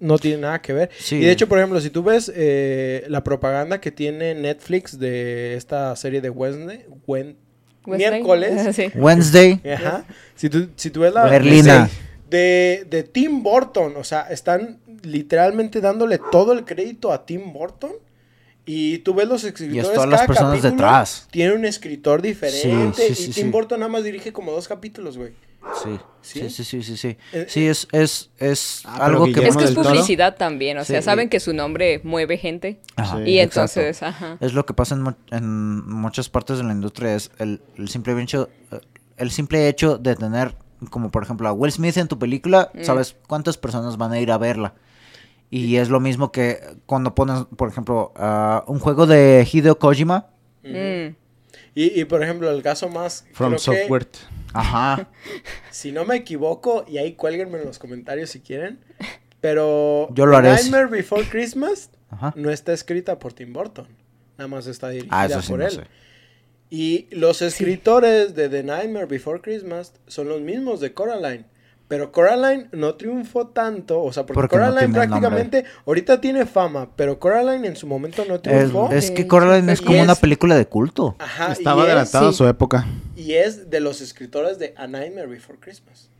no tiene nada que ver. Sí. Y de hecho, por ejemplo, si tú ves eh, la propaganda que tiene Netflix de esta serie de Wednesday, Wesley. miércoles, Sí. Wednesday. ajá, si tú, si tú ves la Berlina. De, de Tim Burton, o sea, están literalmente dándole todo el crédito a Tim Burton. Y tú ves los escritores. todas las personas detrás. Tiene un escritor diferente. Sí, sí, sí, y Tim sí. Burton nada más dirige como dos capítulos, güey. Sí, ¿Sí? sí, sí, sí, sí, sí. Eh, Sí, es, es, es Ah, algo que... Es que es publicidad también, o sea, saben que su nombre mueve gente. Ajá, y entonces, ajá. Es lo que pasa en, en muchas partes de la industria, es el, el simple hecho, eh, el simple hecho de tener, como por ejemplo a Will Smith en tu película, Mm. sabes cuántas personas van a ir a verla. Y es lo mismo que cuando pones, por ejemplo, un juego de Hideo Kojima. Mm. Y, y, por ejemplo, el caso más. From creo que, Software. Ajá. si no me equivoco, y ahí cuélguenme en los comentarios si quieren. Pero. Yo lo haré. Nightmare Before Christmas Ajá. no está escrita por Tim Burton. Nada más está dirigida Ah, eso sí, por no él. sé. Y los escritores de The Nightmare Before Christmas son los mismos de Coraline. Pero Coraline no triunfó tanto, o sea, porque, Porque no Coraline prácticamente ahorita tiene fama, pero Coraline en su momento no triunfó. es que Sí, Coraline es como es- una película de culto. Ajá, Estaba y es- adelantado a sí, su época. Y es de los escritores de A Nightmare Before Christmas.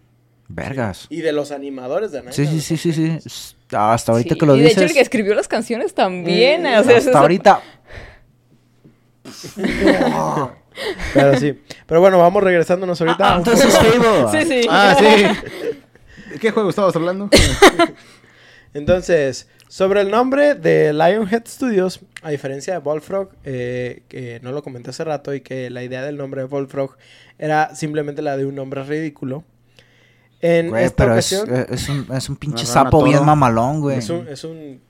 Vergas. Y de los animadores de A Sí, Nightmare sí, sí, Before sí, Christmas. sí. S- Hasta ahorita Sí, que lo y de hecho dices. el que escribió las canciones también. Mm, o sea, eso hasta es- ahorita. Pero sí. Pero bueno, vamos regresándonos ahorita. un Entonces, poco. Fable. Sí, sí. Ah, sí. ¿De qué juego estabas hablando? Entonces, Sobre el nombre de Lionhead Studios, a diferencia de Bullfrog, eh, que no lo comenté hace rato y que la idea del nombre de Bullfrog era simplemente la de un nombre ridículo. En Güey, esta pero es, ocasión eh, es un, es un pinche sapo bien toro. mamalón, güey. es, un, es un-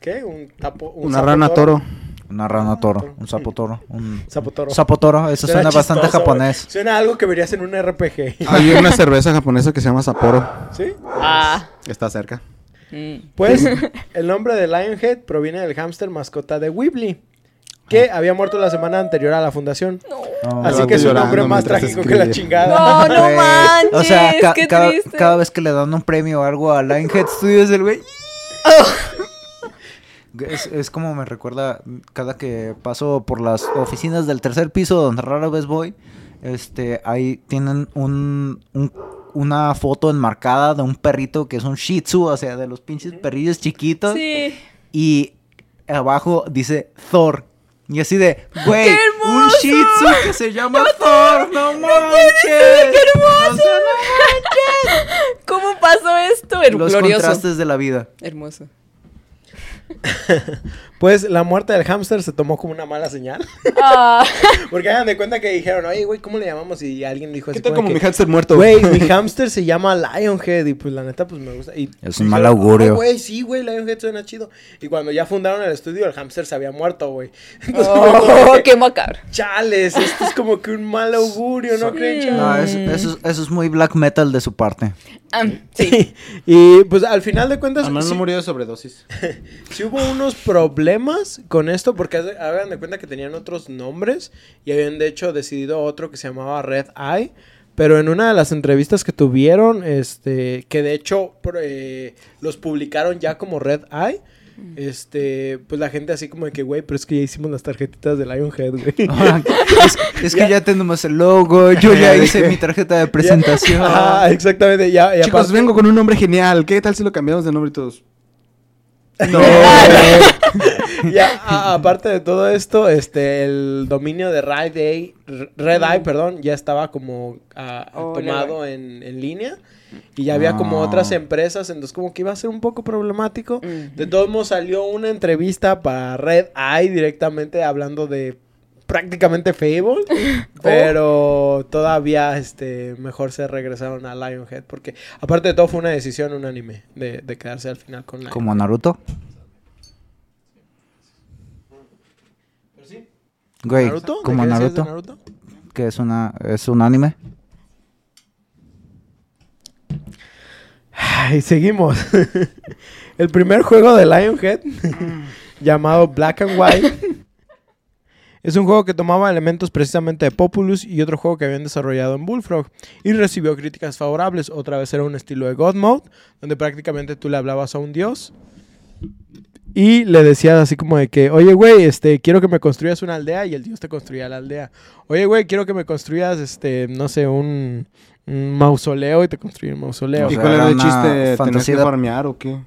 ¿qué? Un tapo, un Una sapo rana toro. Una rana toro, un sapo toro, un Sapo toro. sapo toro. Eso suena bastante chistoso, japonés. Suena a algo que verías en un RPG. Hay una cerveza japonesa que se llama Sapporo. ¿Sí? Ah. Está cerca. mm. Pues el nombre de Lionhead proviene del hámster mascota de Weebly, que había muerto la semana anterior a la fundación. No, Así que es un nombre más trágico que la chingada. No, no manches. O sea, ca- qué cada, cada vez que le dan un premio o algo a Lionhead Studios, el güey. Es, es como me recuerda cada que paso por las oficinas del tercer piso donde rara vez voy. Este, ahí tienen un, un- una foto enmarcada de un perrito que es un Shih Tzu, o sea, de los pinches perrillos chiquitos. Sí. Y abajo dice Thor. Y así de, güey, ¡Qué un! Shih Tzu que se llama Thor, no manches. ¡Qué hermoso! O sea, ¿Cómo pasó esto? no- los glorioso. contrastes de la vida. Hermoso. Pues la muerte del hámster se tomó como una mala señal. Ah. Porque hagan de cuenta que dijeron, oye, güey, ¿cómo le llamamos? Y alguien dijo ¿Qué así tal como que, mi hamster muerto? Güey, mi hámster se llama Lionhead y pues la neta pues me gusta. Y Es un mal augurio. "Ah, güey, sí, güey, Lionhead suena chido. Y cuando ya fundaron el estudio, el hámster se había muerto, güey. Oh, qué macabro. chales, esto es como que un mal augurio, ¿no creen, chavos? No, eso, eso es- eso es muy black metal de su parte. Ah, sí. y pues al final de cuentas, Además sí, no murió de sobredosis. sí hubo unos problemas con esto porque hagan de cuenta que tenían otros nombres y habían de hecho decidido otro que se llamaba Red Eye. Pero en una de las entrevistas que tuvieron, este, que de hecho eh, los publicaron ya como Red Eye, este, pues la gente así como de que, güey, pero es que ya hicimos las tarjetitas de Lionhead, güey. es, es que ya tenemos el logo, yo ya hice mi tarjeta de presentación. Ajá, exactamente, ya, ya Chicos, vengo con un nombre genial. ¿Qué tal si lo cambiamos de nombre y todos? No. ya, a- aparte de todo esto, este, el dominio de Red Eye, Red Eye, perdón, ya estaba como ah, Oh, tomado en, en línea. Y ya había como Ah. otras empresas, entonces como que iba a ser un poco problemático. De todos modos salió una entrevista para Red Eye directamente hablando de prácticamente Fable. pero todavía este mejor se regresaron a Lionhead. Porque aparte de todo fue una decisión unánime de, de quedarse al final con Lionhead. Como Naruto. Güey, ¿Naruto? ¿De como qué decías de Naruto, Naruto? que es una es un anime. Ay, seguimos. El primer juego de Lionhead, llamado Black and White, es un juego que tomaba elementos precisamente de Populous y otro juego que habían desarrollado en Bullfrog y recibió críticas favorables. Otra vez era un estilo de God Mode, donde prácticamente tú le hablabas a un dios y le decías así como de que, oye, güey, este, quiero que me construyas una aldea y el dios te construía la aldea. Oye, güey, quiero que me construyas, este, no sé, un, un mausoleo y te construía un mausoleo. O ¿Y sea, cuál era era el chiste? ¿Tenías fantasía que de- farmear o qué?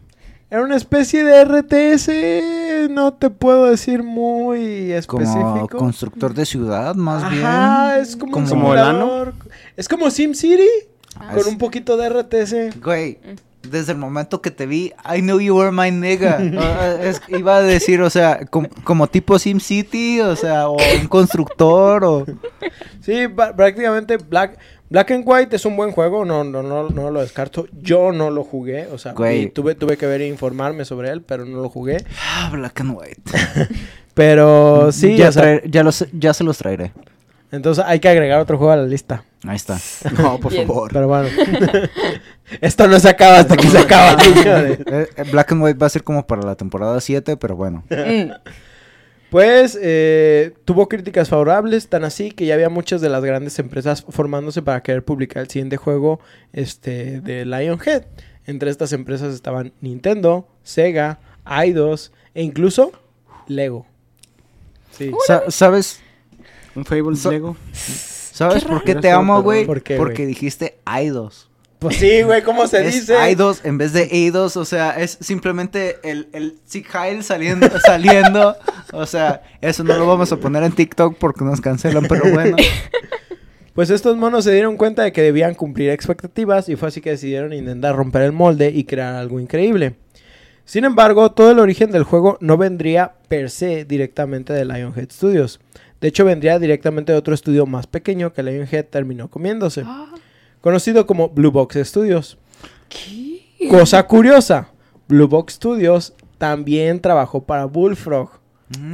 Era una especie de RTS, no te puedo decir muy Como específico. constructor de ciudad, más Ajá, bien. es como, Como un ¿Como el ano? simulador. Es como SimCity Ah, con es- un poquito de RTS. Güey, desde el momento que te vi, I knew you were my nigga. Ah, es- iba a decir, o sea, com- como tipo SimCity, o sea, o un constructor, o... Sí, prácticamente Black, Black and White es un buen juego, no, no, no, no lo descarto. Yo no lo jugué, o sea, y tuve, tuve que ver e informarme sobre él, pero no lo jugué. Ah, Black and White. Pero sí, ya, o sea, traer- ya, los- ya se los traeré. entonces hay que agregar otro juego a la lista. Ahí está. No, por Bien. favor. Pero bueno, esto no se acaba hasta que se acaba. señores. Eh, eh, Black and White va a ser como para la temporada 7, pero bueno. Mm. Pues eh, tuvo críticas favorables, tan así que ya había muchas de las grandes empresas formándose para querer publicar el siguiente juego este, de Lionhead. Entre estas empresas estaban Nintendo, Sega, Eidos e incluso Lego. Sí. Sa- ¿Sabes, Un Fable Lego. ¿sabes Qué por qué te amo, güey? ¿Por qué, Porque dijiste Eidos. Pues sí, güey, ¿cómo se es dice? I2 en vez de A2, o sea, es simplemente el, el Sig Heil saliendo, saliendo. O sea, eso no lo vamos a poner en TikTok porque nos cancelan, pero bueno. Pues estos monos se dieron cuenta de que debían cumplir expectativas y fue así que decidieron intentar romper el molde y crear algo increíble. Sin embargo, todo el origen del juego no vendría per se directamente de Lionhead Studios. De hecho, vendría directamente de otro estudio más pequeño que Lionhead terminó comiéndose, Ah, conocido como Blue Box Studios. Cosa curiosa, Blue Box Studios también trabajó para Bullfrog.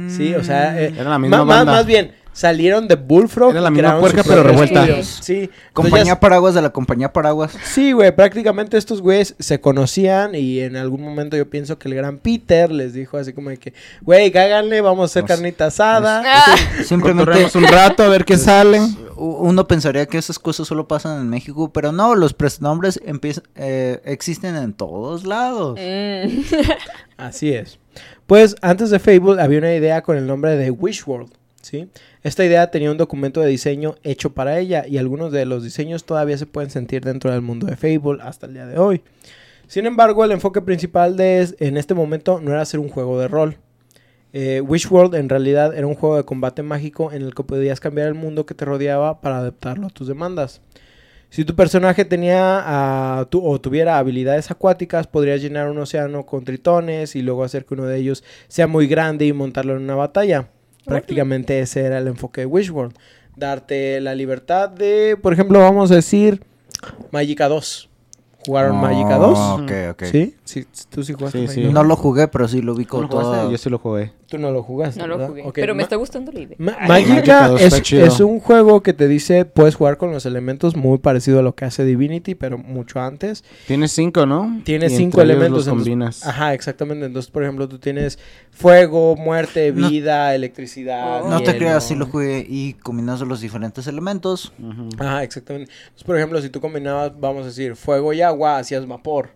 Sí, o sea, eh, Era la misma ma- ma- banda. más bien, salieron de Bullfrog. Era la misma puerca, pero revuelta. Sí. Compañía Paraguas de la compañía Paraguas. Sí, güey, prácticamente estos güeyes se conocían y en algún momento yo pienso que el gran Peter les dijo así como de que, güey, cáganle, vamos a hacer Nos- carnita asada. Ah, Simplemente un rato a ver qué sale. u- uno pensaría que esas cosas solo pasan en México, pero no, los prestanombres empiezan, eh, existen en todos lados. mm. Así es. Pues antes de Facebook había una idea con el nombre de Wish World, ¿sí? Esta idea tenía un documento de diseño hecho para ella y algunos de los diseños todavía se pueden sentir dentro del mundo de Facebook hasta el día de hoy. Sin embargo, el enfoque principal de es- en este momento no era hacer un juego de rol. Eh, World en realidad era un juego de combate mágico en el que podías cambiar el mundo que te rodeaba para adaptarlo a tus demandas. Si tu personaje tenía o tuviera habilidades acuáticas, podrías llenar un océano con tritones y luego hacer que uno de ellos sea muy grande y montarlo en una batalla. Prácticamente ese era el enfoque de Wishworld. Darte la libertad de, por ejemplo, vamos a decir, Magica 2. ¿Jugaron Magica 2? Ah, Ok, ok. ¿Sí? sí, tú sí jugaste Sí, Magica sí. 2? No lo jugué, pero sí lo vi todo. Yo sí lo jugué. Tú no lo jugaste, No lo ¿verdad? jugué. Pero me está gustando la idea. Ma- Magica Magica 2 es, es un juego que te dice puedes jugar con los elementos muy parecido a lo que hace Divinity, pero mucho antes. Tienes cinco, ¿no? Tiene Y cinco entre ellos elementos. Los entonces- combinas. Ajá, exactamente. Entonces, por ejemplo, tú tienes fuego, muerte, No- vida, electricidad. No te creas, sí lo jugué y combinando los diferentes elementos. Ujú. Ajá, exactamente. Entonces, por ejemplo, si tú combinabas, vamos a decir, fuego y agua, hacías vapor.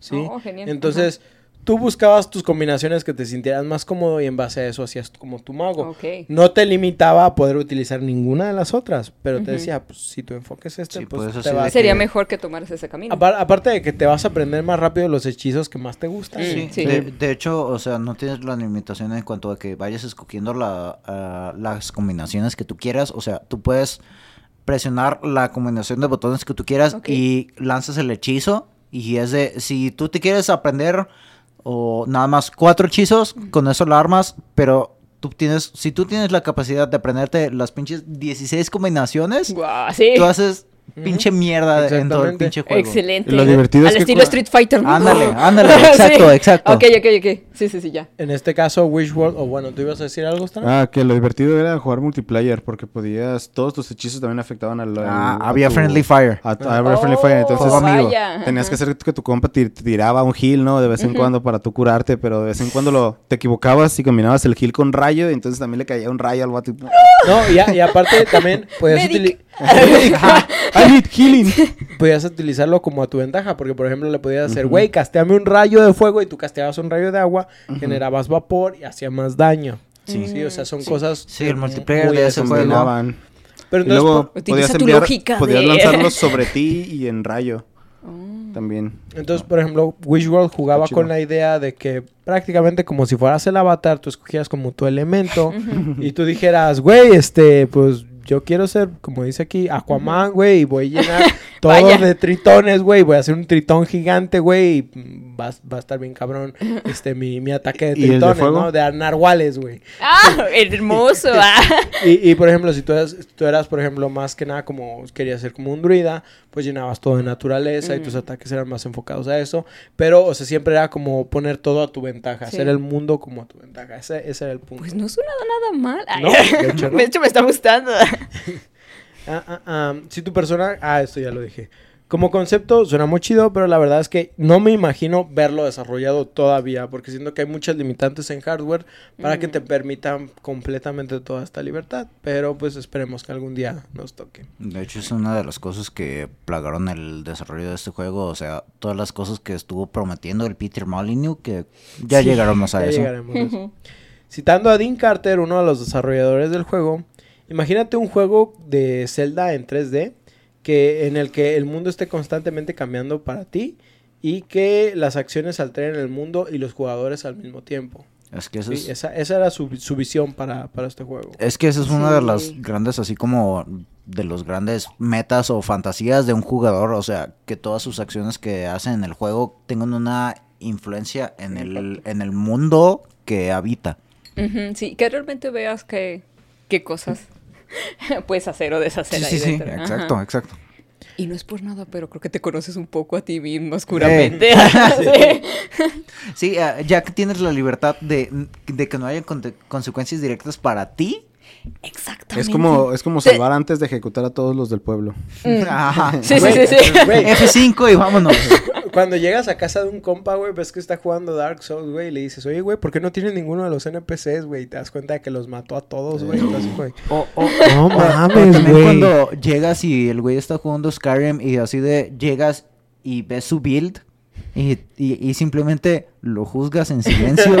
¿Sí? Oh, genial. Entonces, tú buscabas tus combinaciones que te sintieras más cómodo y en base a eso hacías como tu mago. Ok. No te limitaba a poder utilizar ninguna de las otras, pero te decía, pues si tu enfoque es este, Sí, pues pues, te que- Sería mejor que tomaras ese camino. Apar- aparte de que te vas a aprender más rápido los hechizos que más te gustan. Sí, sí. De, de hecho, o sea, no tienes la limitación en cuanto a que vayas escogiendo la, las combinaciones que tú quieras. O sea, tú puedes presionar la combinación de botones que tú quieras y lanzas el hechizo. Y es de, si tú te quieres aprender o nada más cuatro hechizos, con eso lo armas, pero tú tienes, si tú tienes la capacidad de aprenderte las pinches 16 combinaciones, Guau, sí. tú haces. Pinche mierda en todo el pinche juego. Excelente. Lo divertido es Al que estilo Street Fighter. Ándale, ándale, exacto, exacto. Ok, ok, ok. Sí, sí, sí, ya. En este caso, Wishworld, o bueno, ¿tú ibas a decir algo, Stan? Ah, que lo divertido era jugar multiplayer porque podías, todos tus hechizos también afectaban al... Ah, a había tu- Friendly Fire. A, a- había Friendly Fire, entonces amigo. Oh, vaya, tenías que hacer que tu compa te te tiraba un heal, ¿no? De vez en cuando para tú curarte, pero de vez en cuando lo, te equivocabas y combinabas el heal con rayo y entonces también le caía un rayo al vato. y- No, y, a- y aparte también podías, Medic. I need healing. podías utilizarlo como a tu ventaja, porque por ejemplo le podías hacer, güey, casteame un rayo de fuego y tú casteabas un rayo de agua, generabas vapor y hacía más daño. Sí, Sí. o sea, son cosas... Sí, el muy multiplayer de ese juego. Pero entonces, luego podías enviar, lógica podías de- lanzarlos sobre ti y en rayo también. entonces, por ejemplo, Wishworld jugaba Está chido. con la idea de que prácticamente como si fueras el avatar, tú escogieras como tu elemento y tú dijeras, güey, este, pues yo quiero ser, como dice aquí, Aquaman, güey, y voy a llenar todo Vaya. de tritones, güey, voy a hacer un tritón gigante, güey, y va, va a estar bien cabrón este mi, mi ataque de ¿Y el de tritones? ¿no? De narwhales, güey. Ah, hermoso. ah. Y, y, por ejemplo, si tú eras, tú eras, por ejemplo, más que nada como querías ser como un druida, pues llenabas todo de naturaleza y tus ataques eran más enfocados a eso. Pero, o sea, siempre era como poner todo a tu ventaja, Sí. hacer el mundo como a tu ventaja. Ese, ese era el punto. Pues no suena nada mal. Ay. No, de hecho no. De hecho, me está gustando. Ah, ah, ah, si tu persona... Ah, esto ya lo dije. Como concepto suena muy chido, pero la verdad es que no me imagino verlo desarrollado todavía, porque siento que hay muchas limitantes en hardware para que Mm. te permitan completamente toda esta libertad. Pero pues esperemos que algún día nos toque. De hecho, es una de las cosas que plagaron el desarrollo de este juego. O sea, todas las cosas que estuvo prometiendo el Peter Molyneux, que ya Sí, llegaremos a ya eso. llegaremos a eso. Citando a Dean Carter, uno de los desarrolladores del juego, imagínate un juego de Zelda en 3D que en el que el mundo esté constantemente cambiando para ti y que las acciones alteren el mundo y los jugadores al mismo tiempo. Es que eso Sí, es, esa, esa era su, su visión para, para este juego. es que esa es una de las grandes, así como de los grandes metas o fantasías de un jugador. O sea, que todas sus acciones que hacen en el juego tengan una influencia en el, en el mundo que habita. Sí, que realmente veas qué, qué cosas puedes hacer o deshacer Sí, ahí sí, sí. Ajá. exacto, exacto. Y no es por nada, pero creo que te conoces un poco a ti mismo oscuramente. Eh. Sí. Sí, ah, ya que tienes la libertad de, de que no haya conte- consecuencias directas para ti. Exactamente. Es como, es como salvar antes de ejecutar a todos los del pueblo. Ajá. Sí, sí, sí, sí. Güey, F5 y vámonos. Cuando llegas a casa de un compa, güey, ves que está jugando Dark Souls, güey, y le dices, oye, güey, ¿por qué no tienes ninguno de los NPCs, güey? Y te das cuenta de que los mató a todos, güey. O, o- No o- o mames, también güey. cuando llegas y el güey está jugando Skyrim y así de llegas y ves su build y, y- y simplemente lo juzgas en silencio.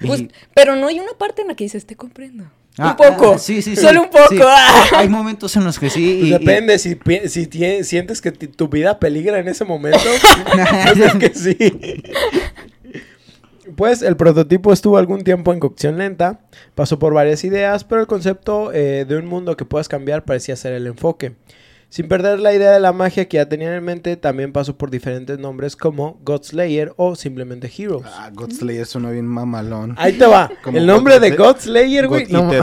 Y- Pues, pero no hay una parte en la que dices, te comprendo. Ah, un poco. ah, sí, sí, sí. Solo un poco. sí. ah. Hay momentos en los que sí. Pues y- y- depende, si, pi- si tie- sientes que tu vida peligra en ese momento, yo creo que sí. Pues el prototipo estuvo algún tiempo en cocción lenta, pasó por varias ideas, pero el concepto eh, de un mundo que puedas cambiar parecía ser el enfoque. Sin perder la idea de la magia que ya tenían en mente, también pasó por diferentes nombres como Godslayer o simplemente Heroes. Ah, Godslayer suena bien mamalón. Ahí te va. Como el nombre de God- Godslayer, güey. God no.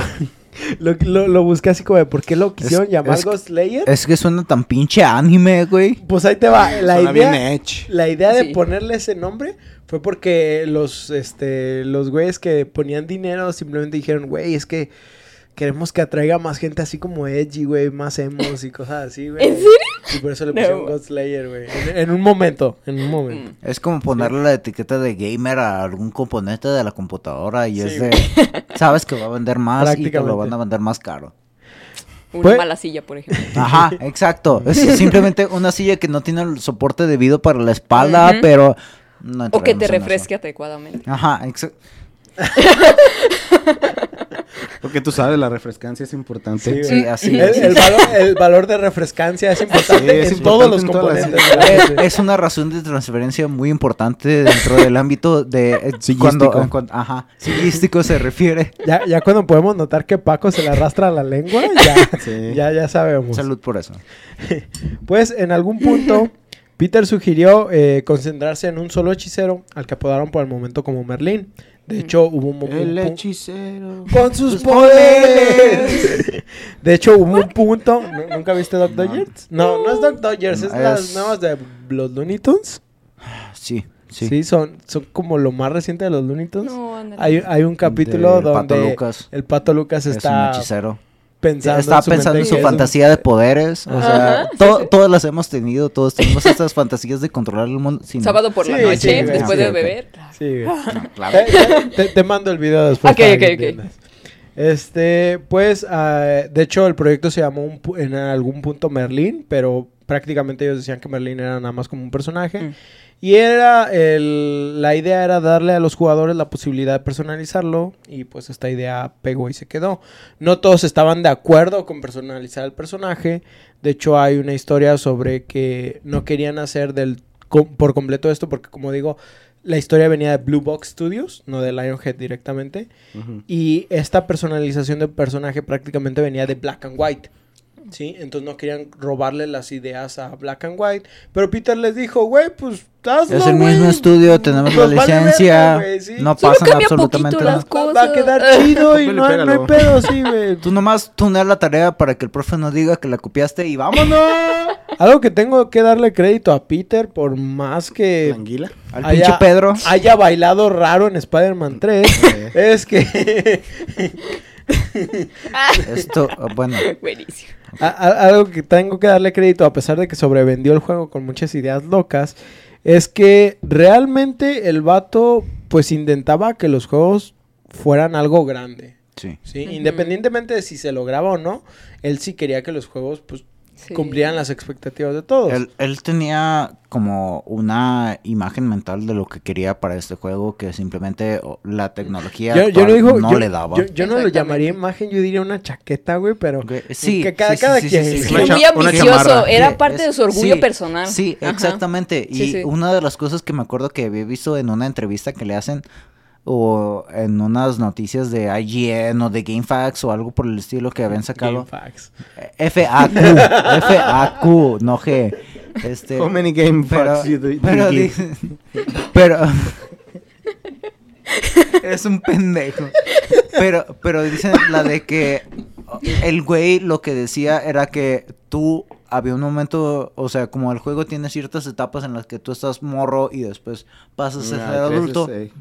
Lo, lo, lo busqué así como de por qué lo quisieron Es- llamar es- Godslayer. Es que suena tan pinche anime, güey. Pues ahí te va. La Suena idea, bien edge. la idea de Sí. ponerle ese nombre fue porque los, este, los güeyes que ponían dinero simplemente dijeron, güey, es que queremos que atraiga más gente así como edgy, güey, más emos y cosas así, güey. ¿En serio? Y por eso le No. pusieron Godslayer, güey. En, en un momento, en un momento. Es como ponerle la etiqueta de gamer a algún componente de la computadora y Sí, es de. Sabes que va a vender más y te lo van a vender más caro. Una Pues- mala silla, por ejemplo. Ajá, exacto. Es simplemente una silla que no tiene el soporte debido para la espalda, pero. no O que te eso. refresque adecuadamente. Ajá, exacto. Porque tú sabes, la refrescancia es importante. Sí, así El, es. el valor, el valor de refrescancia es importante Sí, es en importante todos los en todas las componentes. Es, es una razón de transferencia muy importante dentro del ámbito de eh, cuando, eh, cuando- ajá, sillístico se refiere. Ya, ya cuando podemos notar que Paco se le arrastra la lengua, ya, Sí. ya, ya sabemos. Salud por eso. Pues en algún punto, Peter sugirió eh, concentrarse en un solo hechicero, al que apodaron por el momento como Merlín. De hecho, hubo un, El un hechicero. ¡Con sus poderes! De hecho, hubo un punto... ¿nu- ¿Nunca viste Doc Dodgers? No, no es Doc Dodgers, es, las nuevas de los Looney Tunes. Sí, sí. Sí, son, son como lo más reciente de los Looney Tunes. No. Hay, hay un capítulo donde Pato Lucas. el Pato Lucas Es un está hechicero. Pensando Estaba su pensando en su un- fantasía de poderes. O sea, Ajá, sí, to- sí. todas las hemos tenido, todos tenemos estas fantasías de controlar el mundo. Sí, ¿no? Sábado por la noche, después Sí, de beber. Sí. Claro. Te, te- te- mando el video después. Ok, para ok, que ok. Este, pues, ah, de hecho, el proyecto se llamó un pu- en algún punto Merlín, pero prácticamente ellos decían que Merlín era nada más como un personaje. Mm. Y era el, la idea era darle a los jugadores la posibilidad de personalizarlo y pues esta idea pegó y se quedó. No todos estaban de acuerdo con personalizar el personaje. De hecho hay una historia sobre que no querían hacer del com- por completo esto porque como digo la historia venía de Blue Box Studios, no de Lionhead directamente. Y esta personalización del personaje prácticamente venía de Black and White. ¿Sí? Entonces no querían robarle las ideas a Black and White. Pero Peter les dijo, güey, pues hazlo, Es el güey. mismo estudio, tenemos la vale licencia. sí. No Solo pasa cambia absolutamente nada. las Va, va a quedar chido y no, hay- no hay pégalo. pedo, sí, güey. Tú nomás tunear la tarea para que el profe no diga que la copiaste y vámonos. Algo que tengo que darle crédito a Peter, por más que ¿La anguila? Al haya- pinche Pedro. haya bailado raro en Spider-Man 3, es que Esto, ah, bueno, Buenísimo. A- a- algo que tengo que darle crédito, a pesar de que sobrevendió el juego con muchas ideas locas, es que realmente el vato pues intentaba que los juegos fueran algo grande. sí. ¿sí? Independientemente de si se lograba o no, él sí quería que los juegos pues Sí. cumplieran las expectativas de todos. Él, él tenía como una imagen mental de lo que quería para este juego que simplemente oh, la tecnología yo, yo actual no, digo, no yo, le daba. yo- yo no lo llamaría imagen, yo diría una chaqueta, güey, pero Sí, que cada, sí, cada sí, quien. muy ambicioso, era parte de su orgullo sí, personal. Sí, Ajá. exactamente. Y Sí, sí. una de las cosas que me acuerdo que había visto en una entrevista que le hacen o en unas noticias de IGN o de GameFAQs o algo por el estilo que habían sacado. GameFAQs. FAQ, FAQ, no G. Este, How many game pero, fucks you do- you pero, dice- pero es un pendejo. Pero, pero dicen la de que el güey lo que decía era que tú había un momento, o sea, como el juego tiene ciertas etapas en las que tú estás morro y después pasas a ser Ah, creces, adulto, eh.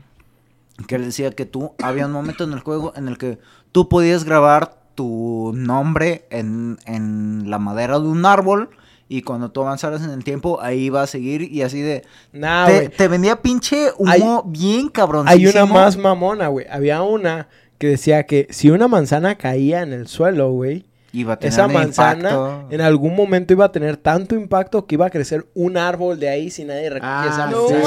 Que él decía que tú había un momento en el juego en el que tú podías grabar tu nombre en, en la madera de un árbol y cuando tú avanzaras en el tiempo ahí iba a seguir y así de Nah, te, te vendía pinche humo bien cabrón. Hay una más mamona, güey. Había una que decía que si una manzana caía en el suelo, güey, Iba a tener esa manzana impacto. en algún momento iba a tener tanto impacto que iba a crecer un árbol de ahí si nadie recogía esa Ah, No. Esa-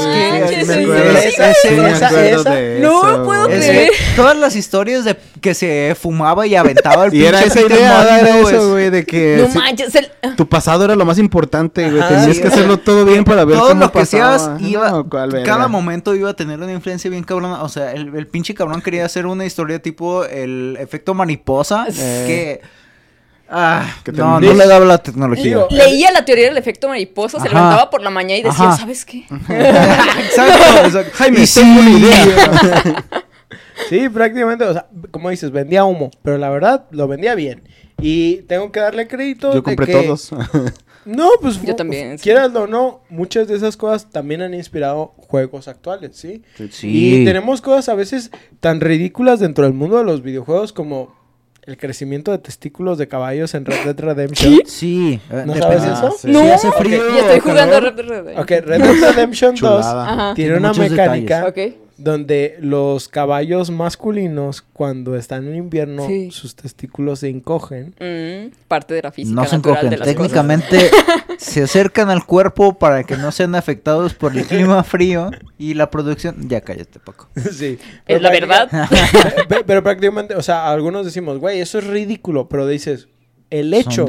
no eso, puedo. Es creer. que todas las historias de que se fumaba y aventaba el Y era pinche esa idea, era eso, güey, de que No si- manches. el- tu pasado era lo más importante, güey. Tenías sí, que hacerlo todo bien para ver todo cómo lo que pasaba. hacías iba No, cuál verga. cada momento iba a tener una influencia bien cabrona o sea el, el pinche cabrón quería hacer una historia tipo el efecto mariposa Eh. que ah, Que te no le daba la tecnología Leía la teoría del efecto mariposa, se levantaba por la mañana y decía, Ajá. ¿sabes qué? exacto, exacto. Jaime, Y tengo una sí. idea. Sí, prácticamente, o sea, como dices, vendía humo, pero la verdad lo vendía bien. Y tengo que darle crédito. Yo de compré que- todos. No, pues Yo fu- también, sí. Quieras o no, muchas de esas cosas también han inspirado juegos actuales, ¿sí? Sí. Y tenemos cosas a veces tan ridículas dentro del mundo de los videojuegos como el crecimiento de testículos de caballos en Red Dead Redemption. sí eh, ¿No sabes Ah, eso? sí. No, Sí, hace frío, ya estoy jugando a. Red Dead Redemption. Ok, Red Dead Redemption 2 Chulada. Ajá. tiene Tiene una mecánica Ok. Donde los caballos masculinos cuando están en invierno Sí. sus testículos se encogen. Mm, parte de la física no se encogen de las técnicamente se acercan al cuerpo para que no sean afectados por el clima frío y la producción ya cállate Paco sí. Es la verdad. Pe- Pero, prácticamente, o sea, algunos decimos, güey, eso es ridículo, pero dices, el hecho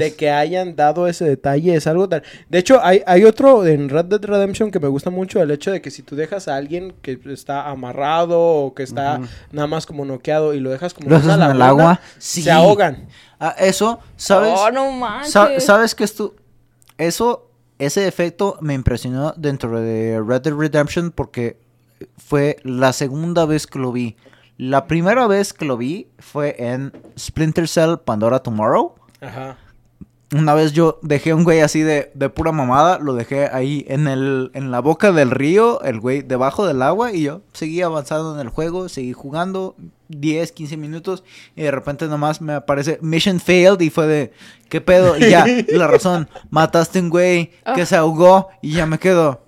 de que hayan dado ese detalle es algo tan... De hecho, hay, hay otro en Red Dead Redemption que me gusta mucho, el hecho de que si tú dejas a alguien que está amarrado o que está nada más como noqueado y lo dejas como ¿Lo en el agua? Sí. se ahogan. Ah, eso sabes Oh, no manches. Sa- ¿Sabes qué es tú? Eso, ese efecto me impresionó dentro de Red Dead Redemption porque fue la segunda vez que lo vi. La primera vez que lo vi fue en Splinter Cell Pandora Tomorrow. Ajá. Una vez yo dejé a un güey así de, de pura mamada, lo dejé ahí en, el, en la boca del río, el güey debajo del agua, y yo seguí avanzando en el juego, seguí jugando 10, 15 minutos, y de repente nomás me aparece Mission Failed, y fue de, ¿qué pedo? Y ya, la razón, mataste a un güey que Ah. se ahogó, y ya me quedo.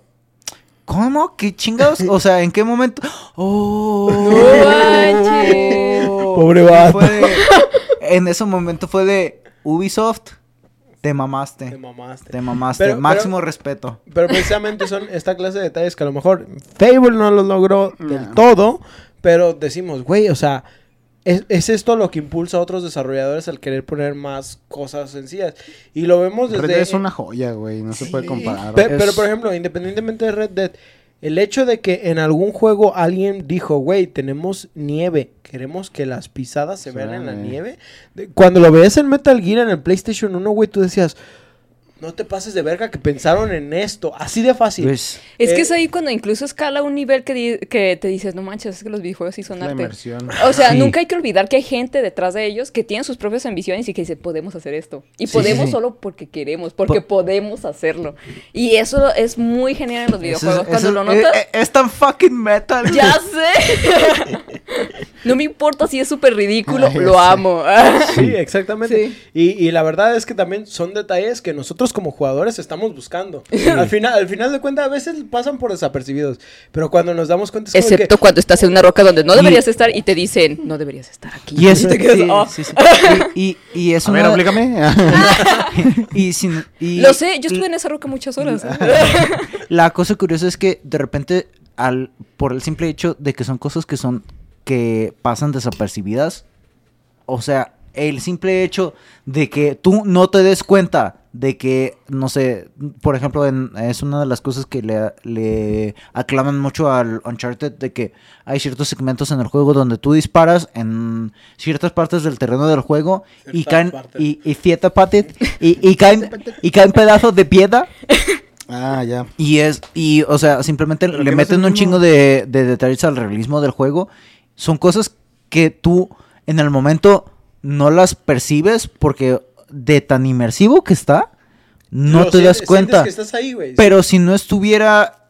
¿Cómo? ¿Qué chingados? O sea, ¿en qué momento? ¡Oh! No manches. Pobre vato. de- en ese momento fue de Ubisoft, te mamaste. Te mamaste. Te mamaste. Pero- Máximo pero- respeto. Pero precisamente son esta clase de detalles que a lo mejor Fable no lo logró del No. todo, pero decimos, güey, o sea, es, es esto lo que impulsa a otros desarrolladores al querer poner más cosas sencillas. Y lo vemos desde... Red Dead es una joya, güey. No se puede comparar. Pe- Es- Pero, por ejemplo, independientemente de Red Dead, el hecho de que en algún juego alguien dijo, güey, tenemos nieve, queremos que las pisadas se Sí. vean en la nieve. Cuando lo veías en Metal Gear en el PlayStation 1, güey, tú decías, no te pases de verga que pensaron en esto, así de fácil. Pues, Es Eh, que es ahí cuando incluso escala un nivel que, di- que te dices, no manches, es que los videojuegos sí son la arte. inmersión. O sea, Sí. nunca hay que olvidar que hay gente detrás de ellos que tienen sus propias ambiciones y que dice, podemos hacer esto. Y Sí, podemos sí, solo porque queremos, porque Po- podemos hacerlo. Y eso es muy genial en los videojuegos. es- Cuando eso lo notas, eh, eh, es tan fucking metal. ya sé. no me importa si es súper ridículo, Ay, lo sí. amo. Sí, exactamente. Sí. Y, y la verdad es que también son detalles que nosotros como jugadores estamos buscando. Al final, al final de cuentas, a veces pasan por desapercibidos. Pero cuando nos damos cuenta es como Excepto que, cuando estás en una roca donde no Y- deberías estar y te dicen, no deberías estar aquí. Y es, te quedas, sí, "Oh". sí, sí. Y, y, y es A ver, una... oblígame. y sin- y- Lo sé, yo estuve en esa roca muchas horas. La cosa curiosa es que de repente, al, por el simple hecho de que son cosas que son que pasan desapercibidas, o sea, el simple hecho de que tú no te des cuenta de que, no sé, por ejemplo, en- es una de las cosas que le, le aclaman mucho al Uncharted, de que hay ciertos segmentos en el juego donde tú disparas en ciertas partes del terreno del juego y caen, partes. y, y ciertas partes, y, y caen, y caen pedazos de piedra Ah, ya. y es, y, o sea, simplemente Pero le meten un mismo. chingo de, de detalles al realismo del juego. Son cosas que tú en el momento no las percibes porque de tan inmersivo que está, no te das cuenta. sientes que estás ahí, güey. Pero si no estuviera,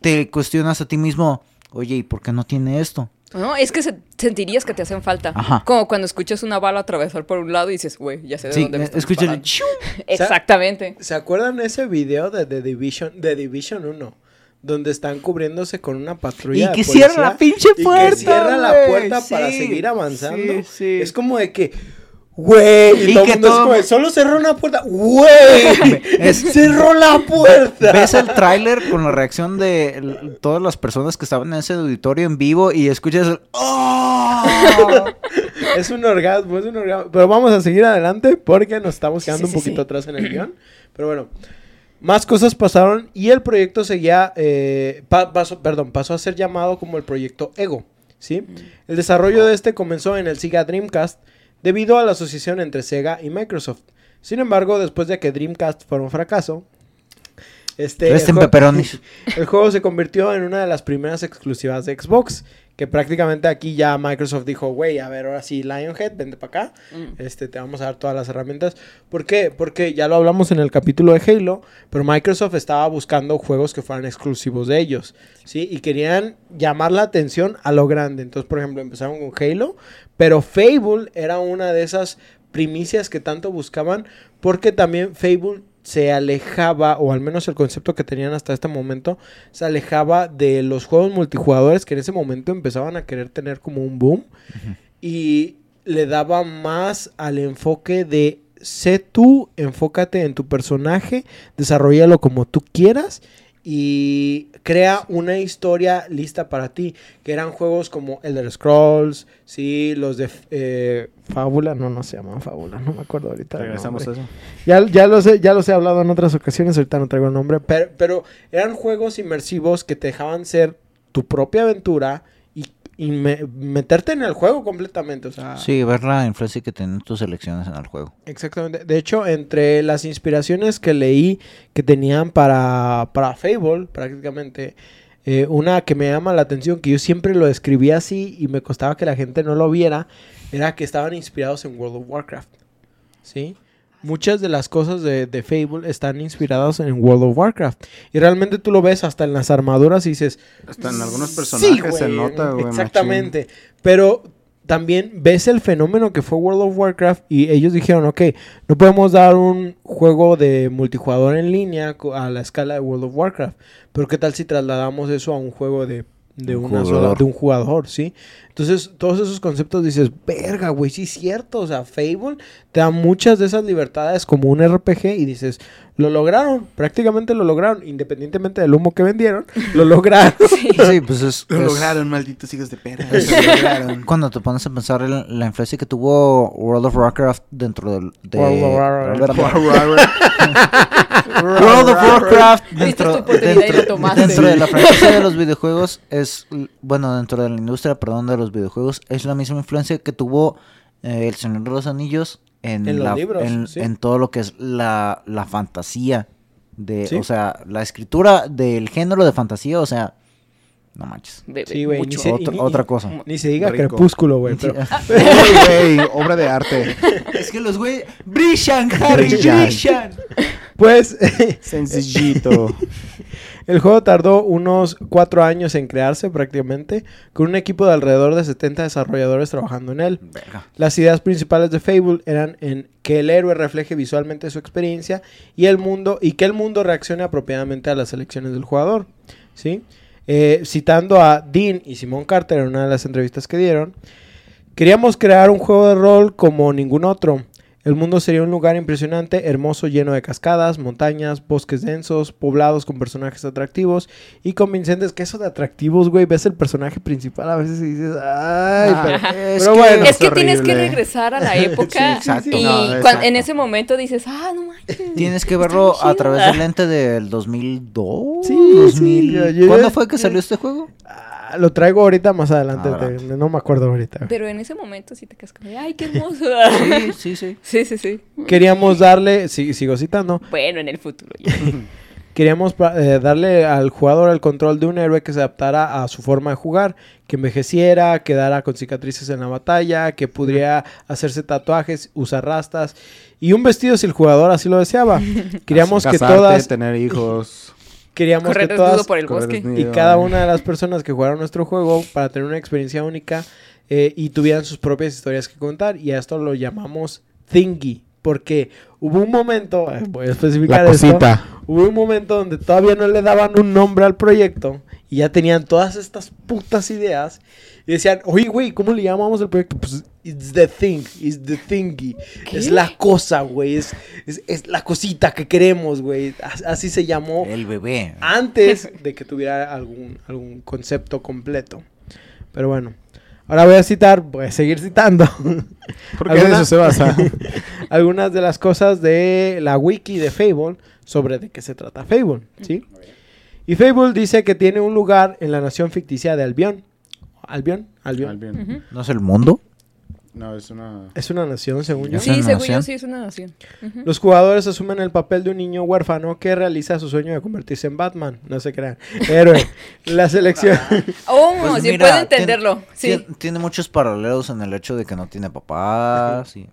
te cuestionas a ti mismo, oye, ¿y por qué no tiene esto? No, es que se- sentirías que te hacen falta. Ajá. Como cuando escuchas una bala atravesar por un lado y dices, güey, ya sé de Sí, dónde me están escucha el disparando". chiu. Exactamente. ¿Se acuerdan de ese video de The Division, de Division 1? Donde están cubriéndose con una patrulla. Y de que policía cierra la pinche y puerta, que cierra la puerta para seguir avanzando. sí, sí. Es como de que, güey. Y, Y todo que es todo- como de, solo cerró una puerta. Güey. Es- cerró la puerta. Ves el tráiler con la reacción de todas las personas que estaban en ese auditorio en vivo y escuchas el ¡Oh! Es un orgasmo, es un orgasmo. Pero vamos a seguir adelante porque nos estamos quedando un poquito atrás en el guion. Pero bueno, más cosas pasaron y el proyecto seguía, eh, pa- pasó, perdón, pasó a ser llamado como el proyecto Ego. ¿sí? El desarrollo de este comenzó en el Sega Dreamcast debido a la asociación entre Sega y Microsoft. Sin embargo, después de que Dreamcast fuera un fracaso, este, Rest el in jue- pepperonis. el juego se convirtió en una de las primeras exclusivas de Xbox. Que prácticamente aquí ya Microsoft dijo, güey, a ver, ahora sí, Lionhead, vente para acá. Mm. Este, te vamos a dar todas las herramientas. ¿Por qué? Porque ya lo hablamos en el capítulo de Halo, pero Microsoft estaba buscando juegos que fueran exclusivos de ellos, ¿sí? Y querían llamar la atención a lo grande. Entonces, por ejemplo, empezaron con Halo, pero Fable era una de esas primicias que tanto buscaban, porque también Fable se alejaba, o al menos el concepto que tenían hasta este momento, se alejaba de los juegos multijugadores que en ese momento empezaban a querer tener como un boom y le daba más al enfoque de sé tú, enfócate en tu personaje, desarrollalo como tú quieras y crea una historia lista para ti, que eran juegos como Elder Scrolls, sí, los de eh, Fábula, no, no se llaman Fábula, no me acuerdo ahorita. Regresamos a eso. Ya, ya, los he, ya los he hablado en otras ocasiones, ahorita no traigo el nombre, pero, pero eran juegos inmersivos que te dejaban ser tu propia aventura y, me- meterte en el juego completamente, o sea... Sí, ver la influencia que tienen tus elecciones en el juego. Exactamente. De hecho, entre las inspiraciones que leí que tenían para, para Fable, prácticamente, eh, una que me llama la atención, que yo siempre lo escribía así y me costaba que la gente no lo viera, era que estaban inspirados en World of Warcraft. ¿Sí? Muchas de las cosas de, de Fable están inspiradas en World of Warcraft. Y realmente tú lo ves hasta en las armaduras y dices, Hasta en algunos Sí, personajes se nota, güey. Exactamente. Pero también ves el fenómeno que fue World of Warcraft y ellos dijeron, ok, no podemos dar un juego de multijugador en línea a la escala de World of Warcraft. Pero qué tal si trasladamos eso a un juego de, de Un una sola, jugador. de un jugador, ¿sí? Entonces, todos esos conceptos dices, verga, güey, sí es cierto. O sea, Fable te da muchas de esas libertades como un RPG y dices, lo lograron, prácticamente lo lograron, independientemente del humo que vendieron, lo lograron. Sí, pues es... Lo es- lograron, malditos hijos de perra. es- Lo lograron. Cuando te pones a pensar en la influencia que tuvo World of Warcraft dentro del... de- World of World of Warcraft dentro, dentro, dentro de la franquicia de los videojuegos es, bueno, dentro de la industria, perdón, de los videojuegos, es la misma influencia que tuvo eh, El Señor de los Anillos en, En los libros, en, sí. en todo lo que es la, la fantasía de, Sí. o sea, la escritura del género de fantasía, o sea, no manches. Sí, güey, mucho. ni se- Otra, cosa. Ni se diga Rico. crepúsculo, güey. Pero, Uy, güey, obra de arte. es que los güey brillan, Harry, Brillan. brillan. pues, Sencillito. el juego tardó unos cuatro años en crearse prácticamente, con un equipo de alrededor de 70 desarrolladores trabajando en él. Verga. Las ideas principales de Fable eran en que el héroe refleje visualmente su experiencia y el mundo y que el mundo reaccione apropiadamente a las elecciones del jugador, ¿sí? Eh, citando a Dean y Simon Carter en una de las entrevistas que dieron, queríamos crear un juego de rol como ningún otro. El mundo sería un lugar impresionante, hermoso, lleno de cascadas, montañas, bosques densos, poblados con personajes atractivos y convincentes. Que eso de atractivos, güey, ves el personaje principal a veces y dices, ay, Ah, pero, es pero que- bueno. es que es tienes que regresar a la época exacto. y No, en ese momento dices, ah, no manches. Tienes que verlo a través chido". del lente del 2002. Sí, 2000. sí, yo- yo- ¿Cuándo fue que salió este juego? Ah, lo traigo ahorita más adelante, te- no me acuerdo ahorita. Pero en ese momento sí te quedas como, de, ay, qué hermoso. Sí, sí, sí. sí, sí, sí. Queríamos darle, sí, sigo citando, Bueno, en el futuro ya. Queríamos eh, darle al jugador el control de un héroe que se adaptara a su forma de jugar, que envejeciera, quedara con cicatrices en la batalla, que pudiera hacerse tatuajes, usar rastas y un vestido si el jugador así lo deseaba. Queríamos que todas, tener hijos. Queríamos Correr que desnudo todas por el correr bosque. desnudo. y cada una de las personas que jugaron nuestro juego para tener una experiencia única eh, y tuvieran sus propias historias que contar y a esto lo llamamos thingy porque hubo un momento, eh, voy a especificar La esto. Hubo un momento donde todavía no le daban un nombre al proyecto y ya tenían todas estas putas ideas y decían, oye, güey, ¿cómo le llamamos al proyecto? Pues, it's the thing, it's the thingy. ¿Qué? Es la cosa, güey, es, es, es la cosita que queremos, güey. As- Así se llamó El bebé. antes de que tuviera algún, algún concepto completo. Pero bueno, ahora voy a citar, voy a seguir citando. Porque de ¿Alguna? eso se basa. algunas de las cosas de la wiki de Fable sobre de qué se trata Fable, ¿sí? Y Fable dice que tiene un lugar en la nación ficticia de Albion. ¿Albion? Albion. ¿No es el mundo? No, es una... Es una nación, según yo. ¿Es Sí, según nación? yo sí es una nación. Los jugadores asumen el papel de un niño huérfano que realiza su sueño de convertirse en Batman. No se crean. Héroe. La selección. Oh, Pues sí mira, puedo tien- entenderlo. Sí. tien- Tiene muchos paralelos en el hecho de que no tiene papás. y-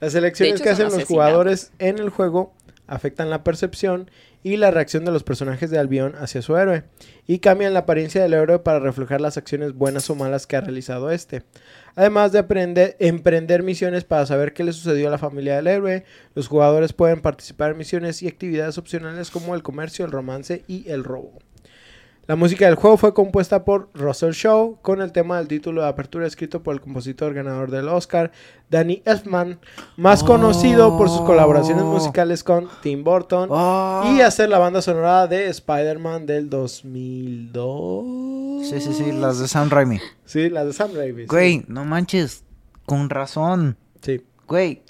Las elecciones hecho, que hacen los jugadores en el juego afectan la percepción y la reacción de los personajes de Albion hacia su héroe y cambian la apariencia del héroe para reflejar las acciones buenas o malas que ha realizado este. Además de aprender, emprender misiones para saber qué le sucedió a la familia del héroe, los jugadores pueden participar en misiones y actividades opcionales como el comercio, el romance y el robo. La música del juego fue compuesta por Russell Shaw con el tema del título de apertura escrito por el compositor ganador del Oscar, Danny Elfman, más conocido por sus colaboraciones Oh. musicales con Tim Burton Ah. y hacer la banda sonora de Spider-Man del 2002. Sí, sí, sí, las de Sam Raimi. Sí, las de Sam Raimi. sí. Güey, no manches. Con razón. Sí. Güey,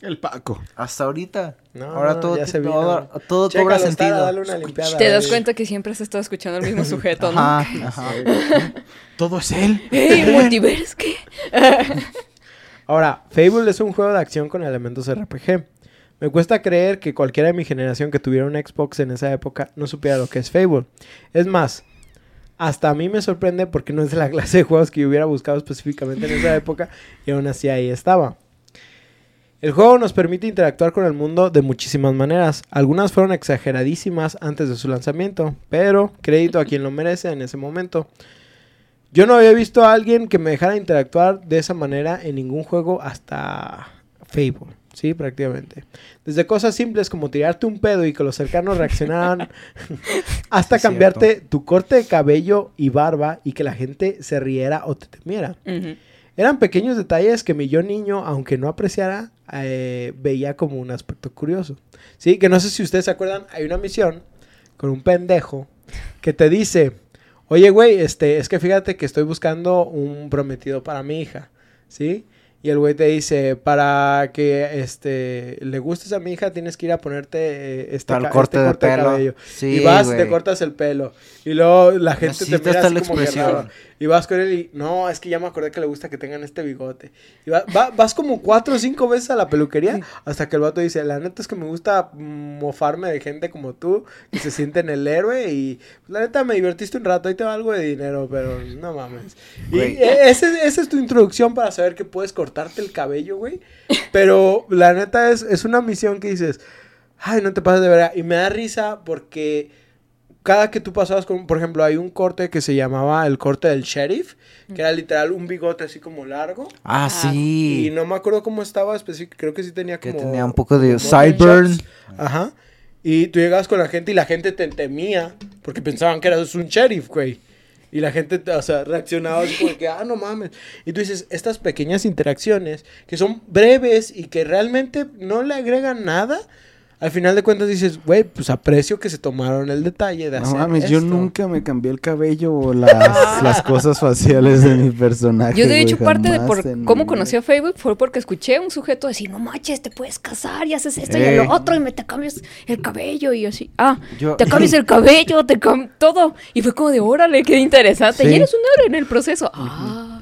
El Paco. hasta ahorita. No, Ahora no, todo, ya se vino. todo, todo Chécalo, cobra está, sentido. dale una limpiada, Te das cuenta que siempre has estado escuchando al mismo sujeto, ¿no? Ajá, ajá. Todo es él. ¡Ey! ¿Qué? Ahora, Fable es un juego de acción con elementos RPG. Me cuesta creer que cualquiera de mi generación que tuviera un Xbox en esa época no supiera lo que es Fable. Es más, hasta a mí me sorprende porque no es de la clase de juegos que yo hubiera buscado específicamente en esa época y aún así ahí estaba. El juego nos permite interactuar con el mundo de muchísimas maneras. Algunas fueron exageradísimas antes de su lanzamiento, pero crédito a quien lo merece en ese momento. Yo no había visto a alguien que me dejara interactuar de esa manera en ningún juego hasta Fable, sí, prácticamente. Desde cosas simples como tirarte un pedo y que los cercanos reaccionaran, hasta Sí, cambiarte tu corte de cabello y barba y que la gente se riera o te temiera. Eran pequeños detalles que mi yo niño, aunque no apreciara, eh, veía como un aspecto curioso. Sí, que no sé si ustedes se acuerdan, hay una misión con un pendejo que te dice, oye güey, este, es que fíjate que estoy buscando un prometido para mi hija, ¿sí? Y el güey te dice, para que este le gustes a mi hija tienes que ir a ponerte eh, este, Tal corte este corte de pelo. cabello. Sí, y vas, te cortas el pelo. Y luego la gente te Necesitas mira así como que expresión. raro. Y vas con él y, no, es que ya me acordé que le gusta que tengan este bigote. Y va- va- vas como cuatro o cinco veces a la peluquería hasta que el vato dice, la neta es que me gusta mofarme de gente como tú, que se sienten el héroe y pues, la neta me divertiste un rato, ahí te va algo de dinero, pero no mames. Y Güey. e- ese- esa es tu introducción para saber que puedes cortarte el cabello, güey. Pero la neta es, es una misión que dices, ay, no te pases de verdad. Y me da risa porque cada que tú pasabas con, por ejemplo, hay un corte que se llamaba el corte del sheriff, que era literal un bigote así como largo. Ah, Ah, sí. Y no me acuerdo cómo estaba creo que sí tenía Que como... tenía un poco de sideburn. shots. Ajá. Y tú llegabas con la gente y la gente te temía porque pensaban que eras un sheriff, güey. Y la gente, o sea, reaccionaba así como que, ah, no mames. Y tú dices, estas pequeñas interacciones que son breves y que realmente no le agregan nada, al final de cuentas dices, güey, pues aprecio que se tomaron el detalle de No hacer mames, yo esto". nunca me cambié el cabello o las, las cosas faciales de mi personaje. Yo de hecho parte de por mi cómo conocí a Facebook fue porque escuché a un sujeto decir, no manches, te puedes casar y haces esto y Eh. lo otro y me te cambias el cabello y así, ah, Yo- te cambias el cabello, te cam todo. Y fue como de, órale, qué interesante. Sí. Y eres un héroe en el proceso. Ah,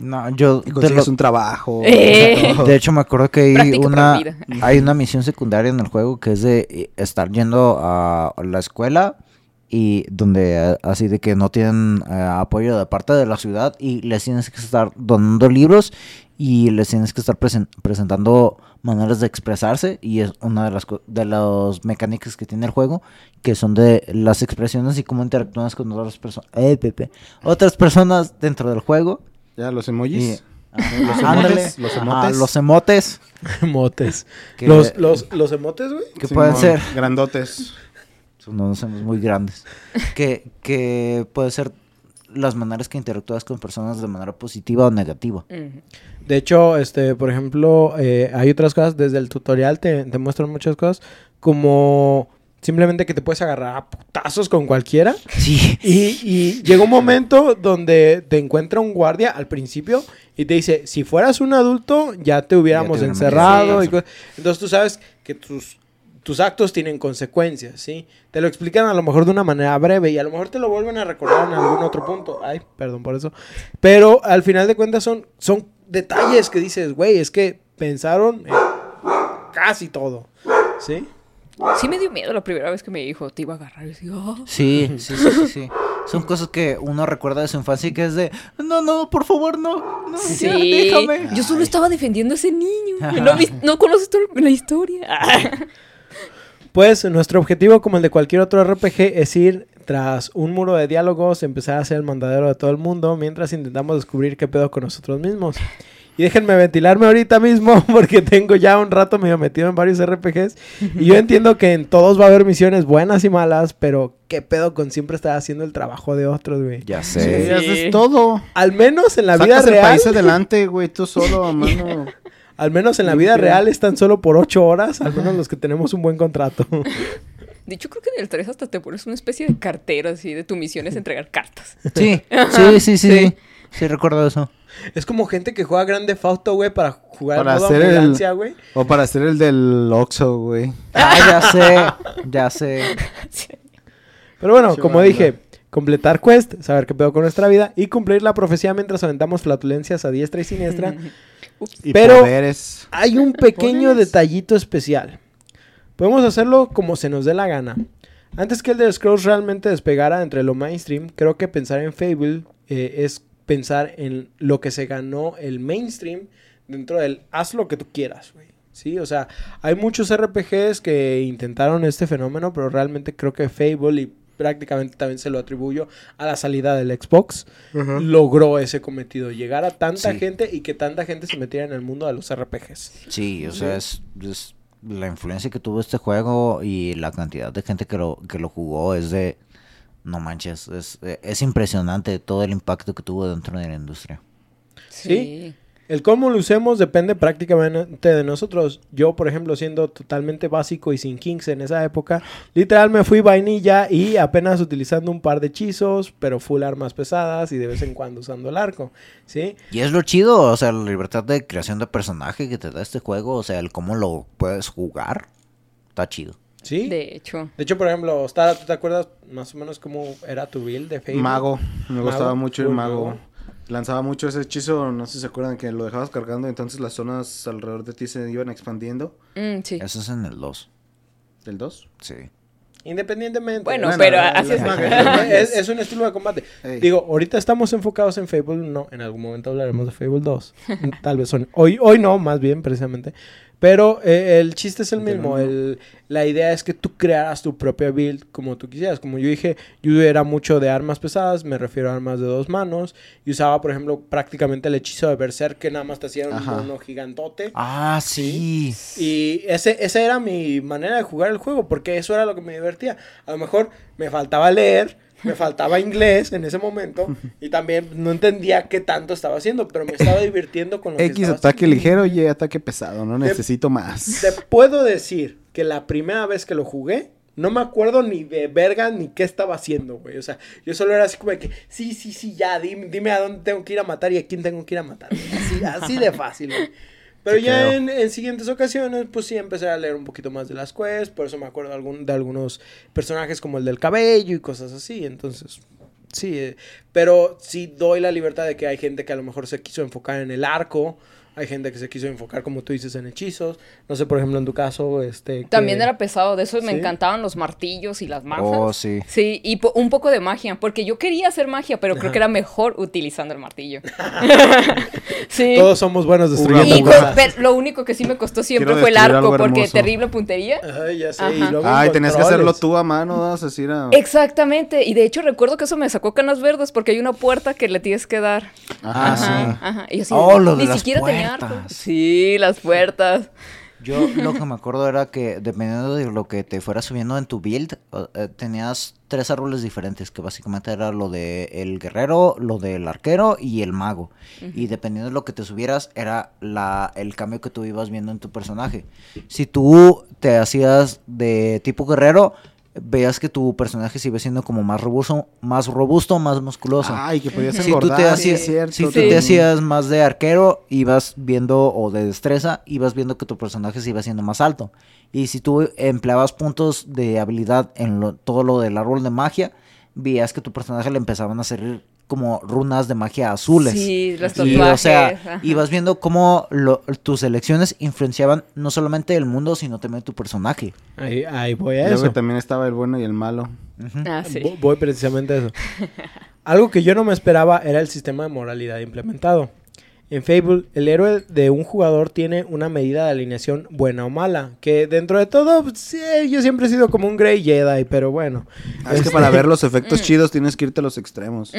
No, yo... Y consigues lo- un trabajo. Eh. De hecho, me acuerdo que hay una, hay una misión secundaria en el juego que es de eh, estar yendo a la escuela y donde eh, así de que no tienen eh, apoyo de parte de la ciudad y les tienes que estar donando libros y les tienes que estar presen- presentando maneras de expresarse y es una de las co- de las mecánicas que tiene el juego que son de las expresiones y cómo interactúas con otras personas otras personas dentro del juego Ya, los y, emojis. Ajá, Los ándale. emotes, los Ajá, emotes. los emotes Emotes. Los, los, los emotes, güey. que pueden Simón, ser Grandotes. son unos somos muy grandes que que puede ser las maneras que interactúas con personas de manera positiva o negativa. De hecho, este, por ejemplo, eh, hay otras cosas, desde el tutorial te, te muestran muchas cosas, como simplemente que te puedes agarrar a putazos con cualquiera. sí Y, y llega un momento donde te encuentra un guardia al principio y te dice, si fueras un adulto, ya te hubiéramos Ya te hubiéramos encerrado. y Entonces tú sabes que tus, tus actos tienen consecuencias, ¿sí? Te lo explican a lo mejor de una manera breve y a lo mejor te lo vuelven a recordar en algún otro punto. Ay, perdón por eso. Pero al final de cuentas son, son detalles que dices, güey, es que pensaron en casi todo, ¿sí? Sí me dio miedo la primera vez que me dijo, te iba a agarrar. Y yo, "Ah". sí sí sí sí, sí. son cosas que uno recuerda de su infancia y que es de no no por favor no no Sí, ya, déjame yo solo estaba defendiendo a ese niño. No, no conoces toda la historia. Pues nuestro objetivo, como el de cualquier otro RPG, es ir tras un muro de diálogos, empezar a ser el mandadero de todo el mundo, mientras intentamos descubrir qué pedo con nosotros mismos. Y déjenme ventilarme ahorita mismo, porque tengo ya un rato medio metido en varios RPGs. Y yo entiendo que en todos va a haber misiones buenas y malas, pero qué pedo con siempre estar haciendo el trabajo de otros, güey. ya Sí, sé haces todo. Al menos en la vida Sacas el real. país adelante, güey, tú solo, mano. Al menos en la vida real están solo por ocho horas, al menos los que tenemos un buen contrato. De hecho, creo que en el 3 hasta te pones una especie de cartero así de tu misión es entregar cartas. sí sí sí sí sí sí recuerdo eso Es como gente que juega Grande Fauto, güey, para jugar Para modo hacer el- ambulancia, güey. O para hacer el del Oxxo, güey. ah ya sé ya sé Pero bueno, Sí, como dije, completar quest, saber qué pedo con nuestra vida y cumplir la profecía mientras aventamos flatulencias a diestra y siniestra. Y Pero- poderes. Hay un pequeño Poderes. detallito especial. Podemos hacerlo como se nos dé la gana. Antes que el de Scrolls realmente despegara entre lo mainstream, creo que pensar en Fable eh, es pensar en lo que se ganó el mainstream dentro del haz lo que tú quieras, güey. Sí, o sea, hay muchos RPGs que intentaron este fenómeno, pero realmente creo que Fable y prácticamente también se lo atribuyo a la salida del Xbox, logró ese cometido, llegar a tanta Sí. gente y que tanta gente se metiera en el mundo de los RPGs. Sí, o sea, es, es la influencia que tuvo este juego y la cantidad de gente que lo, que lo jugó es de... No manches, es, es impresionante todo el impacto que tuvo dentro de la industria. Sí. El cómo lo usemos depende prácticamente de nosotros. Yo, por ejemplo, siendo totalmente básico y sin kinks en esa época, literal me fui vainilla y apenas utilizando un par de hechizos, pero full armas pesadas y de vez en cuando usando el arco, ¿sí? Y es lo chido, o sea, la libertad de creación de personaje que te da este juego, o sea, el cómo lo puedes jugar, está chido. ¿Sí? De... De hecho. hecho, por ejemplo, Stara, ¿tú te acuerdas más o menos cómo era tu build de Fable? Mago. Me gustaba mucho el mago. Lanzaba mucho ese hechizo, no sé si se acuerdan, que lo dejabas cargando, entonces las zonas alrededor de ti se iban expandiendo. Mm, sí. Eso es en el 2. ¿Del 2? Sí. Independientemente. Bueno, Bueno, pero la- así la- es. la- es, es un estilo de combate. Ey. Digo, ahorita estamos enfocados en Fable, no, en algún momento hablaremos de Fable 2. Tal vez son. Hoy, hoy no, más bien, precisamente. Pero eh, el chiste es el mismo. El, la idea es que tú crearas tu propia build como tú quisieras. Como yo dije, yo era mucho de armas pesadas, me refiero a armas de dos manos. Y usaba, por ejemplo, prácticamente el hechizo de Berserk, que nada más te hacía un mono gigantote. Ah, sí. Y ese, esa era mi manera de jugar el juego, porque eso era lo que me divertía. A lo mejor me faltaba leer, me faltaba inglés en ese momento y también no entendía qué tanto estaba haciendo, pero me estaba divirtiendo con lo que X estaba ataque haciendo. ligero y ataque pesado. No necesito más. Te puedo decir que la primera vez que lo jugué, no me acuerdo ni de verga ni qué estaba haciendo, güey. O sea, yo solo era así como de que, sí, sí, sí, ya, dime, dime a dónde tengo que ir a matar y a quién tengo que ir a matar. Así, así de fácil, güey. Pero ya en, en siguientes ocasiones, pues sí, empecé a leer un poquito más de las quests. Por eso me acuerdo de, algún, de algunos personajes como el del cabello y cosas así. Entonces, sí. eh, pero sí doy la libertad de que hay gente que a lo mejor se quiso enfocar en el arco. Hay gente que se quiso enfocar, como tú dices, en hechizos. No sé, por ejemplo, en tu caso, este... que- También era pesado, de eso me ¿Sí? encantaban los martillos y las mazas. Oh, sí. Sí, y po- un poco de magia, porque yo quería hacer magia, pero creo Ajá. que era mejor utilizando el martillo. sí. Todos somos buenos destruyendo Y cosas. pero lo único que sí me costó siempre Quiero fue el arco, porque hermoso. terrible puntería. Ay, ya sé. Ajá. Y luego Ay, tenías que hacerlo tú a mano, ¿no? Era. Exactamente, y de hecho recuerdo que eso me sacó canas verdes porque hay una puerta que le tienes que dar. Ah, Ajá. sí. Ajá, y yo así, Oh, lo de ni las siquiera tenía arco. Puertas. Sí, las puertas. Yo lo que me acuerdo era que dependiendo de lo que te fuera subiendo en tu build, eh, tenías tres árboles diferentes, que básicamente era lo de el guerrero, lo del arquero y el mago. Y dependiendo de lo que te subieras, era la, el cambio que tú ibas viendo en tu personaje. Si tú te hacías de tipo guerrero, veías que tu personaje se iba siendo como más robusto, más robusto, más musculoso. Ay, que podías Si tú engordar. te sí, hacías, es cierto. si tú Sí. te hacías más de arquero, ibas viendo, o de destreza, ibas viendo que tu personaje se iba haciendo más alto. Y si tú empleabas puntos de habilidad en lo- todo lo del árbol de magia, veías que tu personaje le empezaban a salir como runas de magia azules. Sí, los Y, tatuajes. o sea, ibas viendo cómo lo- tus elecciones influenciaban no solamente el mundo, sino también tu personaje. Ahí, ahí voy a Luego eso. también estaba el bueno y el malo. Ujú. Ah, sí. Vo- Voy precisamente a eso. Algo que yo no me esperaba era el sistema de moralidad implementado. En Fable, el héroe de un jugador tiene una medida de alineación buena o mala, que dentro de todo, pues, sí, yo siempre he sido como un Grey Jedi, pero bueno. Ah, es que para ver los efectos chidos tienes que irte a los extremos.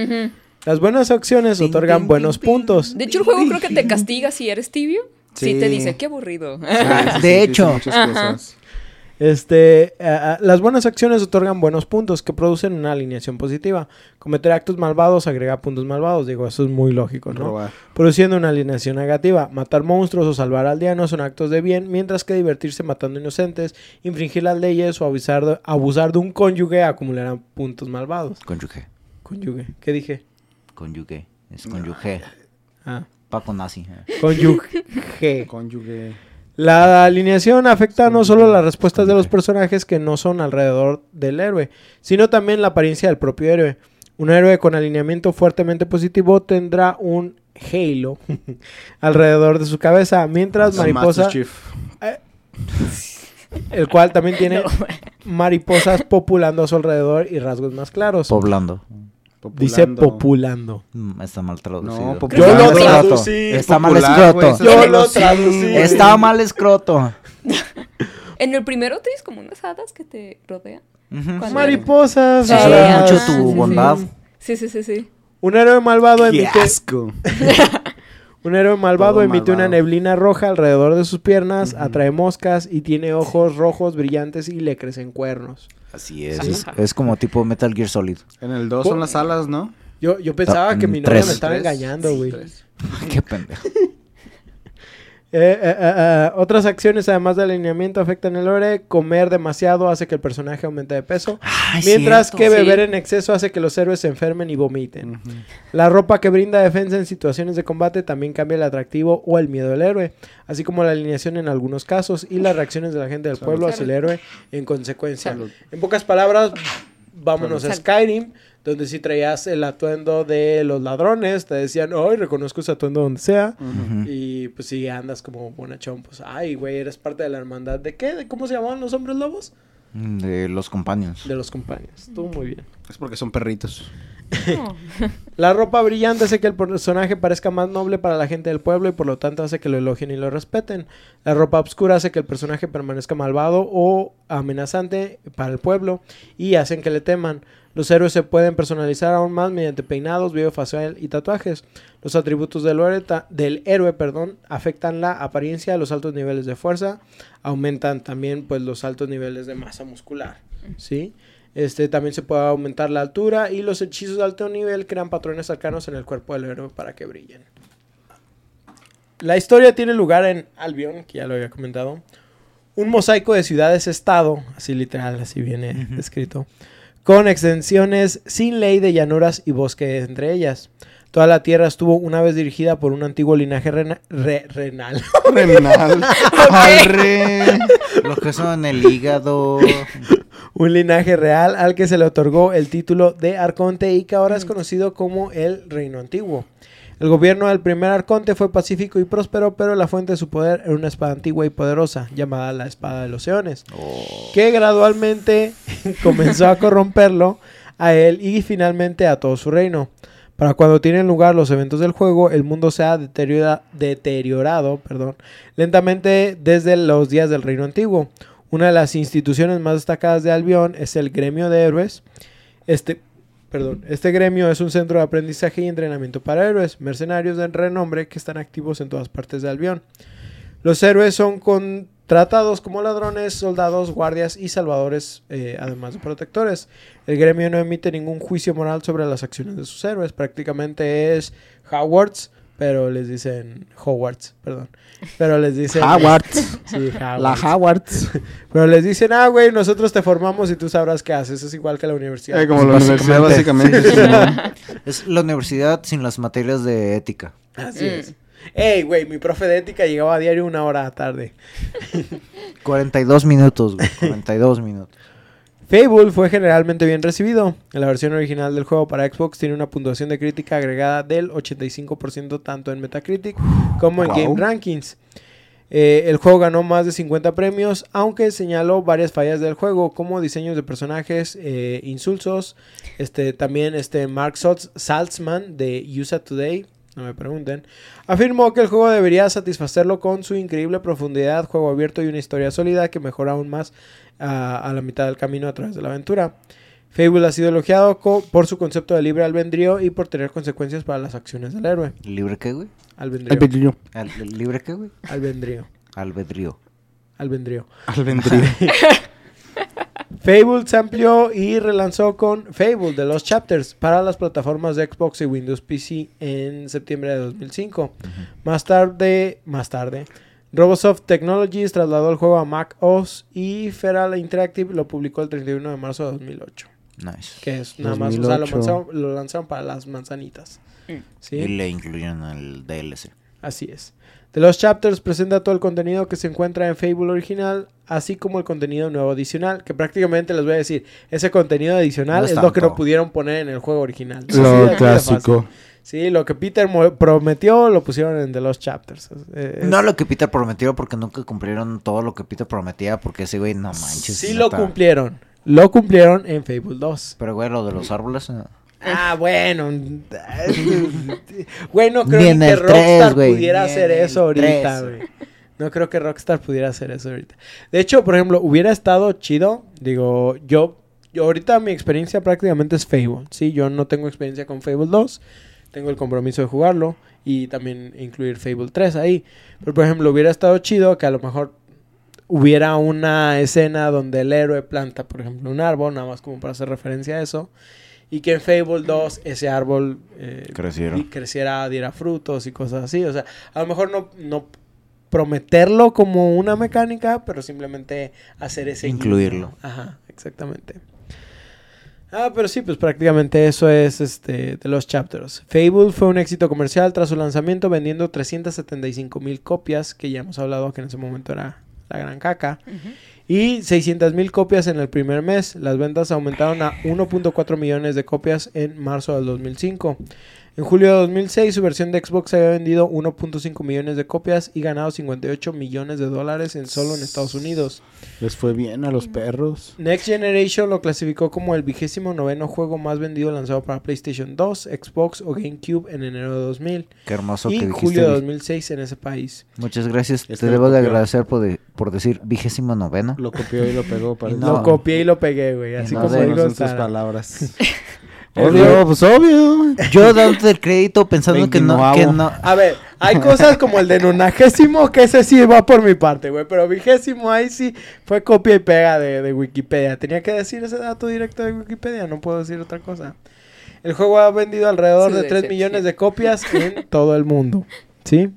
Las buenas acciones otorgan buenos puntos. De hecho, el juego creo que te castiga si eres tibio. Sí, Sí. te dice, qué aburrido. Sí, sí, De hecho. muchas cosas. Este, ah, ah, las buenas acciones otorgan buenos puntos que producen una alineación positiva. Cometer actos malvados agrega puntos malvados. Digo, eso es muy lógico, ¿no? Robar. Produciendo una alineación negativa. Matar monstruos o salvar aldeanos son actos de bien, mientras que divertirse matando inocentes, infringir las leyes o abusar de, abusar de un cónyuge acumularán puntos malvados. Cónyuge. Cónyuge, ¿qué dije? Cónyuge. Es cónyuge. Ah, Paco nazi. eh. cónyuge. Cónyuge. La alineación afecta no solo las respuestas de los personajes que no son alrededor del héroe, sino también la apariencia del propio héroe. Un héroe con alineamiento fuertemente positivo tendrá un halo alrededor de su cabeza, mientras mariposa, Chief. el cual también tiene mariposas populando a su alrededor y rasgos más claros. Poblando. Dice Populando. Mm, Está mal traducido. No, Yo lo traducí. Está mal escroto. Yo lo traducí. Está mal escroto. En el primero tienes como unas hadas que te rodean. Mariposas. Sí, sabe mucho tu sí, bondad. sí. Sí, sí, sí, sí. Un héroe malvado ¡Qué emite asco! Un héroe malvado Todo emite una neblina roja alrededor de sus piernas, atrae moscas y tiene ojos rojos brillantes y le crecen cuernos. Así es. Es. es como tipo Metal Gear Solid. En el 2 son las alas, ¿no? Yo, yo pensaba Ta- que mi novia tres. me estaba Tres. engañando, güey. Qué pendejo. Eh, eh, eh, otras acciones, además del alineamiento, afectan el héroe. Comer demasiado hace que el personaje aumente de peso. Ay, mientras cierto. que beber sí. en exceso hace que los héroes se enfermen y vomiten. La ropa que brinda defensa en situaciones de combate también cambia el atractivo o el miedo del héroe, así como la alineación en algunos casos y las reacciones de la gente del Salud. pueblo hacia el héroe en consecuencia. Salud. En pocas palabras, vámonos a Salud. Skyrim, donde si traías el atuendo de los ladrones, te decían, ay, reconozco ese atuendo donde sea. Y pues si andas como bonachón, pues, ay, güey, eres parte de la hermandad. ¿De qué? ¿De cómo se llamaban los hombres lobos? De los compañeros. De los compañeros. Estuvo muy bien. Es porque son perritos. La ropa brillante hace que el personaje parezca más noble para la gente del pueblo y por lo tanto hace que lo elogien y lo respeten. La ropa oscura hace que el personaje permanezca malvado o amenazante para el pueblo y hacen que le teman. Los héroes se pueden personalizar aún más mediante peinados, video facial y tatuajes. Los atributos del héroe, ta- del héroe perdón, afectan la apariencia, los altos niveles de fuerza, aumentan también pues los altos niveles de masa muscular. ¿sí? Este, también se puede aumentar la altura y los hechizos de alto nivel crean patrones arcanos en el cuerpo del héroe para que brillen. La historia tiene lugar en Albion, que ya lo había comentado. Un mosaico de ciudades-estado, así literal, así viene escrito, con extensiones sin ley de llanuras y bosque entre ellas. Toda la tierra estuvo una vez dirigida por un antiguo linaje rena- re- renal. Renal. Arre. Los que son el hígado. un linaje real al que se le otorgó el título de arconte y que ahora es conocido como el Reino Antiguo. El gobierno del primer arconte fue pacífico y próspero, pero la fuente de su poder era una espada antigua y poderosa, llamada la Espada de los Eones, que gradualmente comenzó a corromperlo a él y finalmente a todo su reino. Para cuando tienen lugar los eventos del juego, el mundo se ha deteriora- deteriorado perdón, lentamente desde los días del Reino Antiguo. Una de las instituciones más destacadas de Albion es el Gremio de Héroes. Este, perdón, este gremio es un centro de aprendizaje y entrenamiento para héroes, mercenarios de renombre que están activos en todas partes de Albion. Los héroes son contratados como ladrones, soldados, guardias y salvadores, eh, además de protectores. El gremio no emite ningún juicio moral sobre las acciones de sus héroes. Prácticamente es Howards, pero les dicen Howards, perdón. Pero les dicen Howard. Sí, La Howards. Howard. Pero les dicen, ah, güey, nosotros te formamos y tú sabrás qué haces. Es igual que la universidad. Eh, como la universidad, básicamente. Sí. Es la universidad sin las materias de ética. Así Mm. es. Ey, güey, mi profe de ética llegaba a diario una hora tarde. 42 minutos, güey. 42 minutos. Fable fue generalmente bien recibido. La versión original del juego para Xbox tiene una puntuación de crítica agregada del 85% tanto en Metacritic como en Wow. Game Rankings. Eh, el juego ganó más de 50 premios, aunque señaló varias fallas del juego, como diseños de personajes, eh, insulsos. Este, también este Mark Saltz- Saltzman de USA Today, no me pregunten, afirmó que el juego debería satisfacerlo con su increíble profundidad, juego abierto y una historia sólida que mejora aún más a, a la mitad del camino a través de la aventura. Fable ha sido elogiado por su concepto de libre albedrío y por tener consecuencias para las acciones del héroe. ¿Libre qué, güey? Albedrío. Albedrío. Al- ¿Libre qué, güey? Albedrío. Albedrío. Albedrío. Albedrío. Fable se amplió y relanzó con Fable de los Chapters para las plataformas de Xbox y Windows PC en septiembre de 2005. Más tarde, más tarde, Robosoft Technologies trasladó el juego a Mac OS y Feral Interactive lo publicó el 31 de marzo de 2008. Nice. Que es nada más, o sea, lo 2008. lanzaron, lo lanzaron para las manzanitas. Mm. ¿Sí? Y le incluyeron el DLC. Así es. The Lost Chapters presenta todo el contenido que se encuentra en Fable original, así como el contenido nuevo adicional, que prácticamente les voy a decir, ese contenido adicional No es es lo que no pudieron poner en el juego original. Lo de clásico. Sí, lo que Peter prometió lo pusieron en The Lost Chapters. Es- No lo que Peter prometió porque nunca cumplieron todo lo que Peter prometía porque ese güey no manches. sí lo cumplieron. Lo cumplieron en Fable 2. Pero güey, lo de los árboles. eh, Ah, bueno. Güey, no creo que Rockstar pudiera ni hacer eso ahorita, güey. No creo que Rockstar pudiera hacer eso ahorita. De hecho, por ejemplo, hubiera estado chido. Digo, yo, yo ahorita mi experiencia prácticamente es Fable. Sí, yo no tengo experiencia con Fable 2. Tengo el compromiso de jugarlo y también incluir Fable 3 ahí. Pero, por ejemplo, hubiera estado chido que a lo mejor hubiera una escena donde el héroe planta, por ejemplo, un árbol, nada más como para hacer referencia a eso. Y que en Fable 2 ese árbol eh, Creciera. diera frutos y cosas así. O sea, a lo mejor no, no prometerlo como una mecánica, pero simplemente hacer ese guiño. Incluirlo. Ajá, exactamente. Ah, pero sí, pues prácticamente eso es este de los chapters. Fable fue un éxito comercial tras su lanzamiento vendiendo 375 mil copias, que ya hemos hablado que en ese momento era la gran caca. Y 600 mil copias en el primer mes. Las ventas aumentaron a 1.4 millones de copias en marzo del 2005. En julio de 2006 su versión de Xbox había vendido 1.5 millones de copias y ganado 58 millones de dólares en solo en Estados Unidos. Les fue bien a los perros. Next Generation lo clasificó como el vigésimo noveno juego más vendido lanzado para PlayStation 2, Xbox o GameCube en enero de 2000 Qué hermoso y que julio dijiste. de vi- 2006 en ese país. Muchas gracias. Este Te debo de agradecer por, de- por decir vigésimo noveno. Lo copió y lo pegó. Para Y no. Lo copié y lo pegué, güey, así no como de- digo son sus palabras. Obvio, pues obvio. Yo dándote el crédito pensando que no, que no. A ver, Hay cosas como el de nonagésimo, que ese sí va por mi parte, güey. Pero vigésimo ahí sí fue copia y pega de, de Wikipedia. Tenía que decir ese dato directo de Wikipedia, no puedo decir otra cosa. El juego ha vendido alrededor de 3 decepción. millones de copias en todo el mundo. ¿Sí?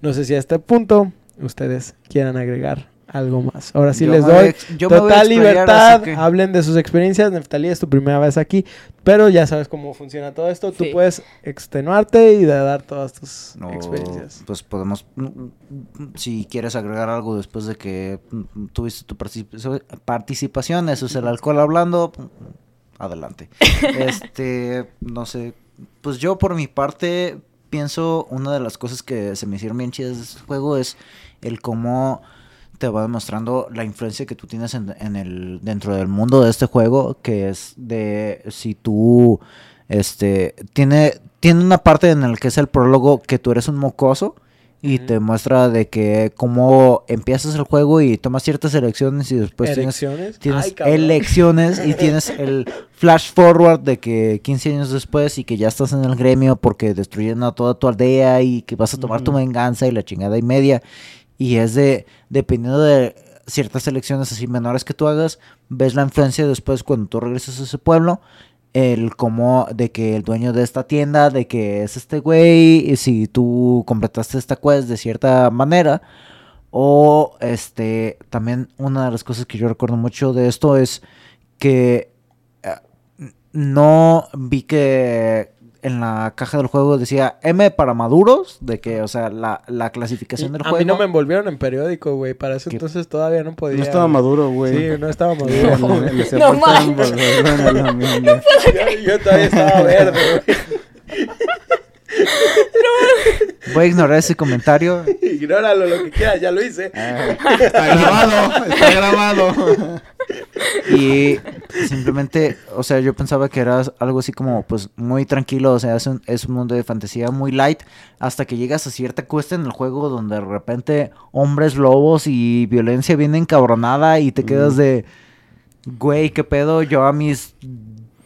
No sé si a este punto ustedes quieran agregar algo más. Ahora sí Yo les doy voy total explayar, libertad. que- Hablen de sus experiencias. Neftalí es tu primera vez aquí, pero ya sabes cómo funciona todo esto. Tú puedes extenuarte y de dar todas tus No, experiencias. Pues podemos, mm, mm, si quieres agregar algo después de que mm, tuviste tu particip- participación, eso es el alcohol hablando, mm, adelante. este, no sé, pues yo por mi parte pienso una de las cosas que se me hicieron bien chidas de este juego es el cómo te va demostrando la influencia que tú tienes en, en el dentro del mundo de este juego que es de si tú este tiene tiene una parte en la que es el prólogo que tú eres un mocoso y te muestra de que cómo empiezas el juego y tomas ciertas elecciones y después tienes Erecciones. tienes Ay, elecciones y tienes el flash forward de que 15 años después y que ya estás en el gremio porque destruyeron a toda tu aldea y que vas a tomar tu venganza y la chingada y media. Y es de, dependiendo de ciertas elecciones así menores que tú hagas, ves la influencia después cuando tú regresas a ese pueblo. El cómo de que el dueño de esta tienda, de que es este güey, y si tú completaste esta quest de cierta manera, o este, también una de las cosas que yo recuerdo mucho de esto es que eh, no vi que en la caja del juego decía M para maduros, de que, o sea, la, la clasificación del a juego. mí no me envolvieron en periódico, güey. Para eso ¿Qué? entonces todavía no podía. No estaba maduro, güey. Sí, no estaba maduro. No en el aluminio. yo, yo todavía estaba verde, güey. Voy a ignorar ese comentario. Ignóralo lo que quieras, ya lo hice. Ah, Está grabado, está grabado. Y simplemente, o sea, yo pensaba que era algo así como, pues, muy tranquilo, o sea, es un, es un mundo de fantasía muy light, hasta que llegas a cierta cuesta en el juego donde de repente hombres lobos y violencia vienen encabronada y te quedas de, güey, ¿qué pedo? Yo a mis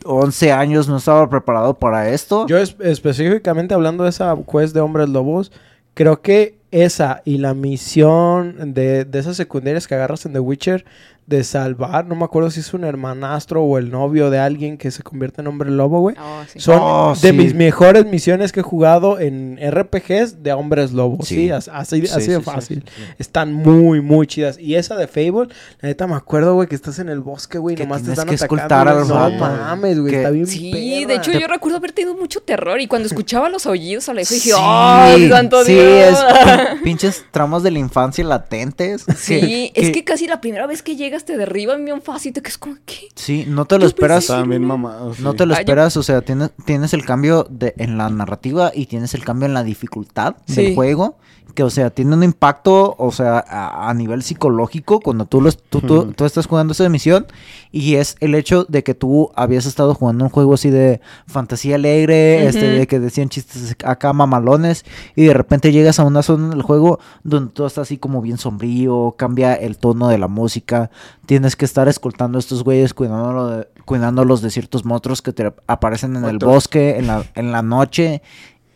11 años no estaba preparado para esto. Yo es- específicamente hablando de esa quest de hombres lobos, creo que esa y la misión de, de esas secundarias que agarras en The Witcher de salvar, no me acuerdo si es un hermanastro o el novio de alguien que se convierte en hombre lobo, güey. Oh, sí. Son Oh, de sí. mis mejores misiones que he jugado en RPGs de hombres lobos. Sí, Sí. as- así, Sí, así sí, de fácil. sí, sí. Están muy, muy chidas. Y esa de Fable, la neta me acuerdo, güey, que estás en el bosque, güey, Que nomás te están que atacando. al no mames, güey, Que- está bien Sí, de perra. hecho yo recuerdo haber tenido mucho terror y cuando escuchaba los aullidos a la dije, Sí, ¡ay, santo sí, Dios! es pin- pinches tramos de la infancia latentes. Sí, es que casi la primera vez que llegas te derriban bien fácil, te que es como, ¿qué? Sí, no te lo esperas. bien mamados. No te lo Ah, yo- esperas, o sea, tienes, tienes el cambio de, en la narrativa y tienes el cambio en la dificultad del juego, que, o sea, tiene un impacto, o sea, a, a nivel psicológico cuando tú, los, tú, tú- estás jugando esa misión y es el hecho de que tú habías estado jugando un juego así de fantasía alegre, este, de que decían chistes acá mamalones y de repente llegas a una zona del juego donde todo está así como bien sombrío, cambia el tono de la música, tienes que estar escoltando a estos güeyes cuidándolo de- cuidándolos de ciertos monstruos que te aparecen en el bosque, en la, en la noche,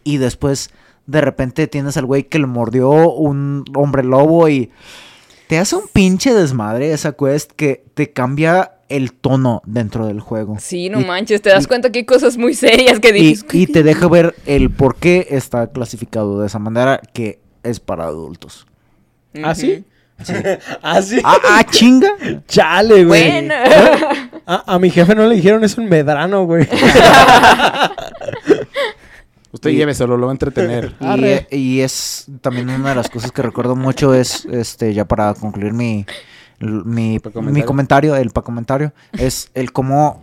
y después de repente tienes al güey que le mordió un hombre lobo y te hace un pinche desmadre esa quest que te cambia el tono dentro del juego. Sí, no Y- manches, te das y- cuenta que hay cosas muy serias que Y, dices. y te deja ver el por qué está clasificado de esa manera que es para adultos. ¿Ah, sí? ¿Ah, sí? Ah, ah, chinga. Chale, güey. Bueno. A, a mi jefe no le dijeron es un medrano, güey. Usted Y- lléveselo, lo va a entretener. Y, es también una de las cosas que recuerdo mucho es, este, ya para concluir mi, mi, ¿Pa mi comentario? comentario, el pa comentario, es el cómo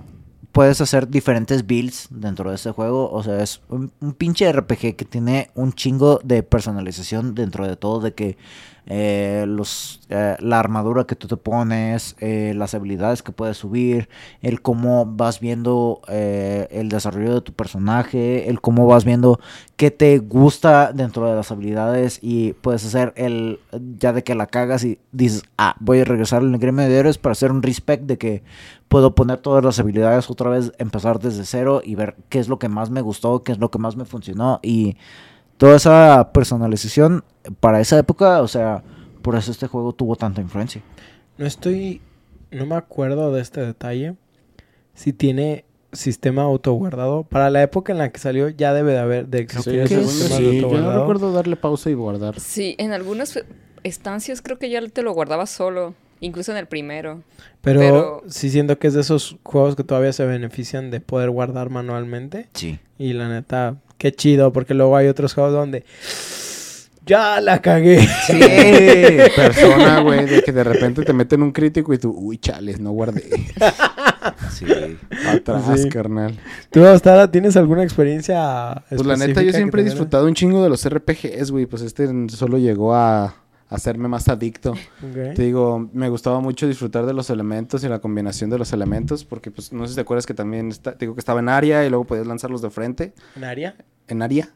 puedes hacer diferentes builds dentro de este juego. O sea, es un, un pinche RPG que tiene un chingo de personalización dentro de todo, de que eh, los, eh, la armadura que tú te pones, eh, las habilidades que puedes subir, el cómo vas viendo eh, el desarrollo de tu personaje, el cómo vas viendo qué te gusta dentro de las habilidades y puedes hacer el, ya de que la cagas y dices, ah, voy a regresar al gremio de héroes para hacer un respect de que puedo poner todas las habilidades otra vez, empezar desde cero y ver qué es lo que más me gustó, qué es lo que más me funcionó y toda esa personalización para esa época, o sea, por eso este juego tuvo tanta influencia. No estoy. No me acuerdo de este detalle. Si tiene sistema autoguardado. Para la época en la que salió, ya debe de haber de existir Sí, sí. Yo no recuerdo darle pausa y guardar. Sí, en algunas estancias creo que ya te lo guardabas solo. Incluso en el primero. Pero, Pero- sí siento que es de esos juegos que todavía se benefician de poder guardar manualmente. Sí. Y la neta, qué chido, porque luego hay otros juegos donde ya la cagué. Sí. Persona, güey, de que de repente te meten un crítico y tú, uy, chales, no guardé. sí. Atrás, Sí. carnal. ¿Tú, Astara, tienes alguna experiencia Pues la neta, yo siempre he disfrutado un chingo de los RPGs, güey. Pues este solo llegó a hacerme más adicto. Te digo, me gustaba mucho disfrutar de los elementos y la combinación de los elementos, porque pues no sé si te acuerdas que también está, te digo que estaba en área y luego podías lanzarlos de frente. ¿En área? En área.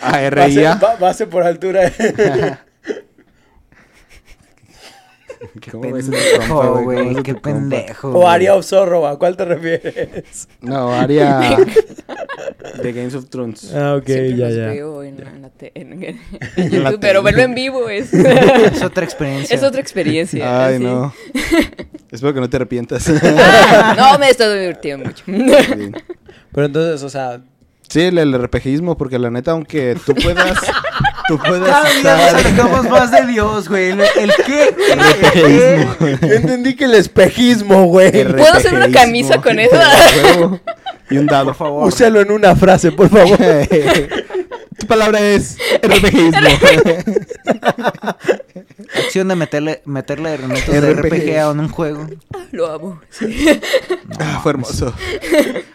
A-R-I-A. ba- base por altura. ¿Cómo ese trompo, Pendejo, ¿Cómo güey. Qué pendejo. o área of Zorro, ¿a cuál te refieres? No, área de Games of Thrones. Ah, ok, Siempre ya, los ya. veo en, en la te- en- en En la YouTube, pero verlo en vivo es, Es otra experiencia. es otra experiencia. Ay, no. Espero que no te arrepientas. No, me he estado divirtiendo mucho. Pero entonces, o sea, Sí, el, el RPGismo, porque la neta, aunque tú puedas, tú puedas Cada día nos alejamos más de Dios, güey. ¿El, el qué? RPGismo. yo entendí que el espejismo, güey. ¿Puedo hacer una camisa con eso? Y un dado. Por favor. Úsalo en una frase, por favor. tu palabra es RPGismo. Acción de meterle, meterle elementos de RPG. A un juego. Lo amo. Ah, fue hermoso.